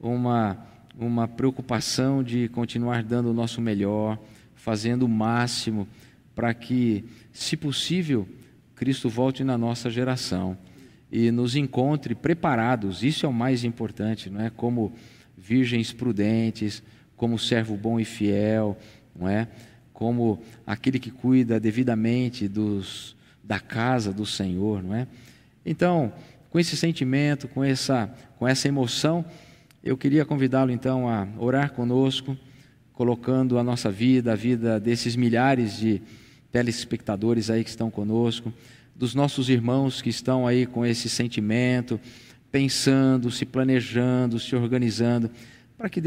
uma uma preocupação de continuar dando o nosso melhor, fazendo o máximo para que, se possível, Cristo volte na nossa geração e nos encontre preparados. Isso é o mais importante, não é? Como virgens prudentes, como servo bom e fiel, não é? como aquele que cuida devidamente dos, da casa do Senhor, não é? Então, com esse sentimento, com essa, com essa emoção, eu queria convidá-lo então a orar conosco, colocando a nossa vida, a vida desses milhares de telespectadores aí que estão conosco, dos nossos irmãos que estão aí com esse sentimento, pensando, se planejando, se organizando, para que Deus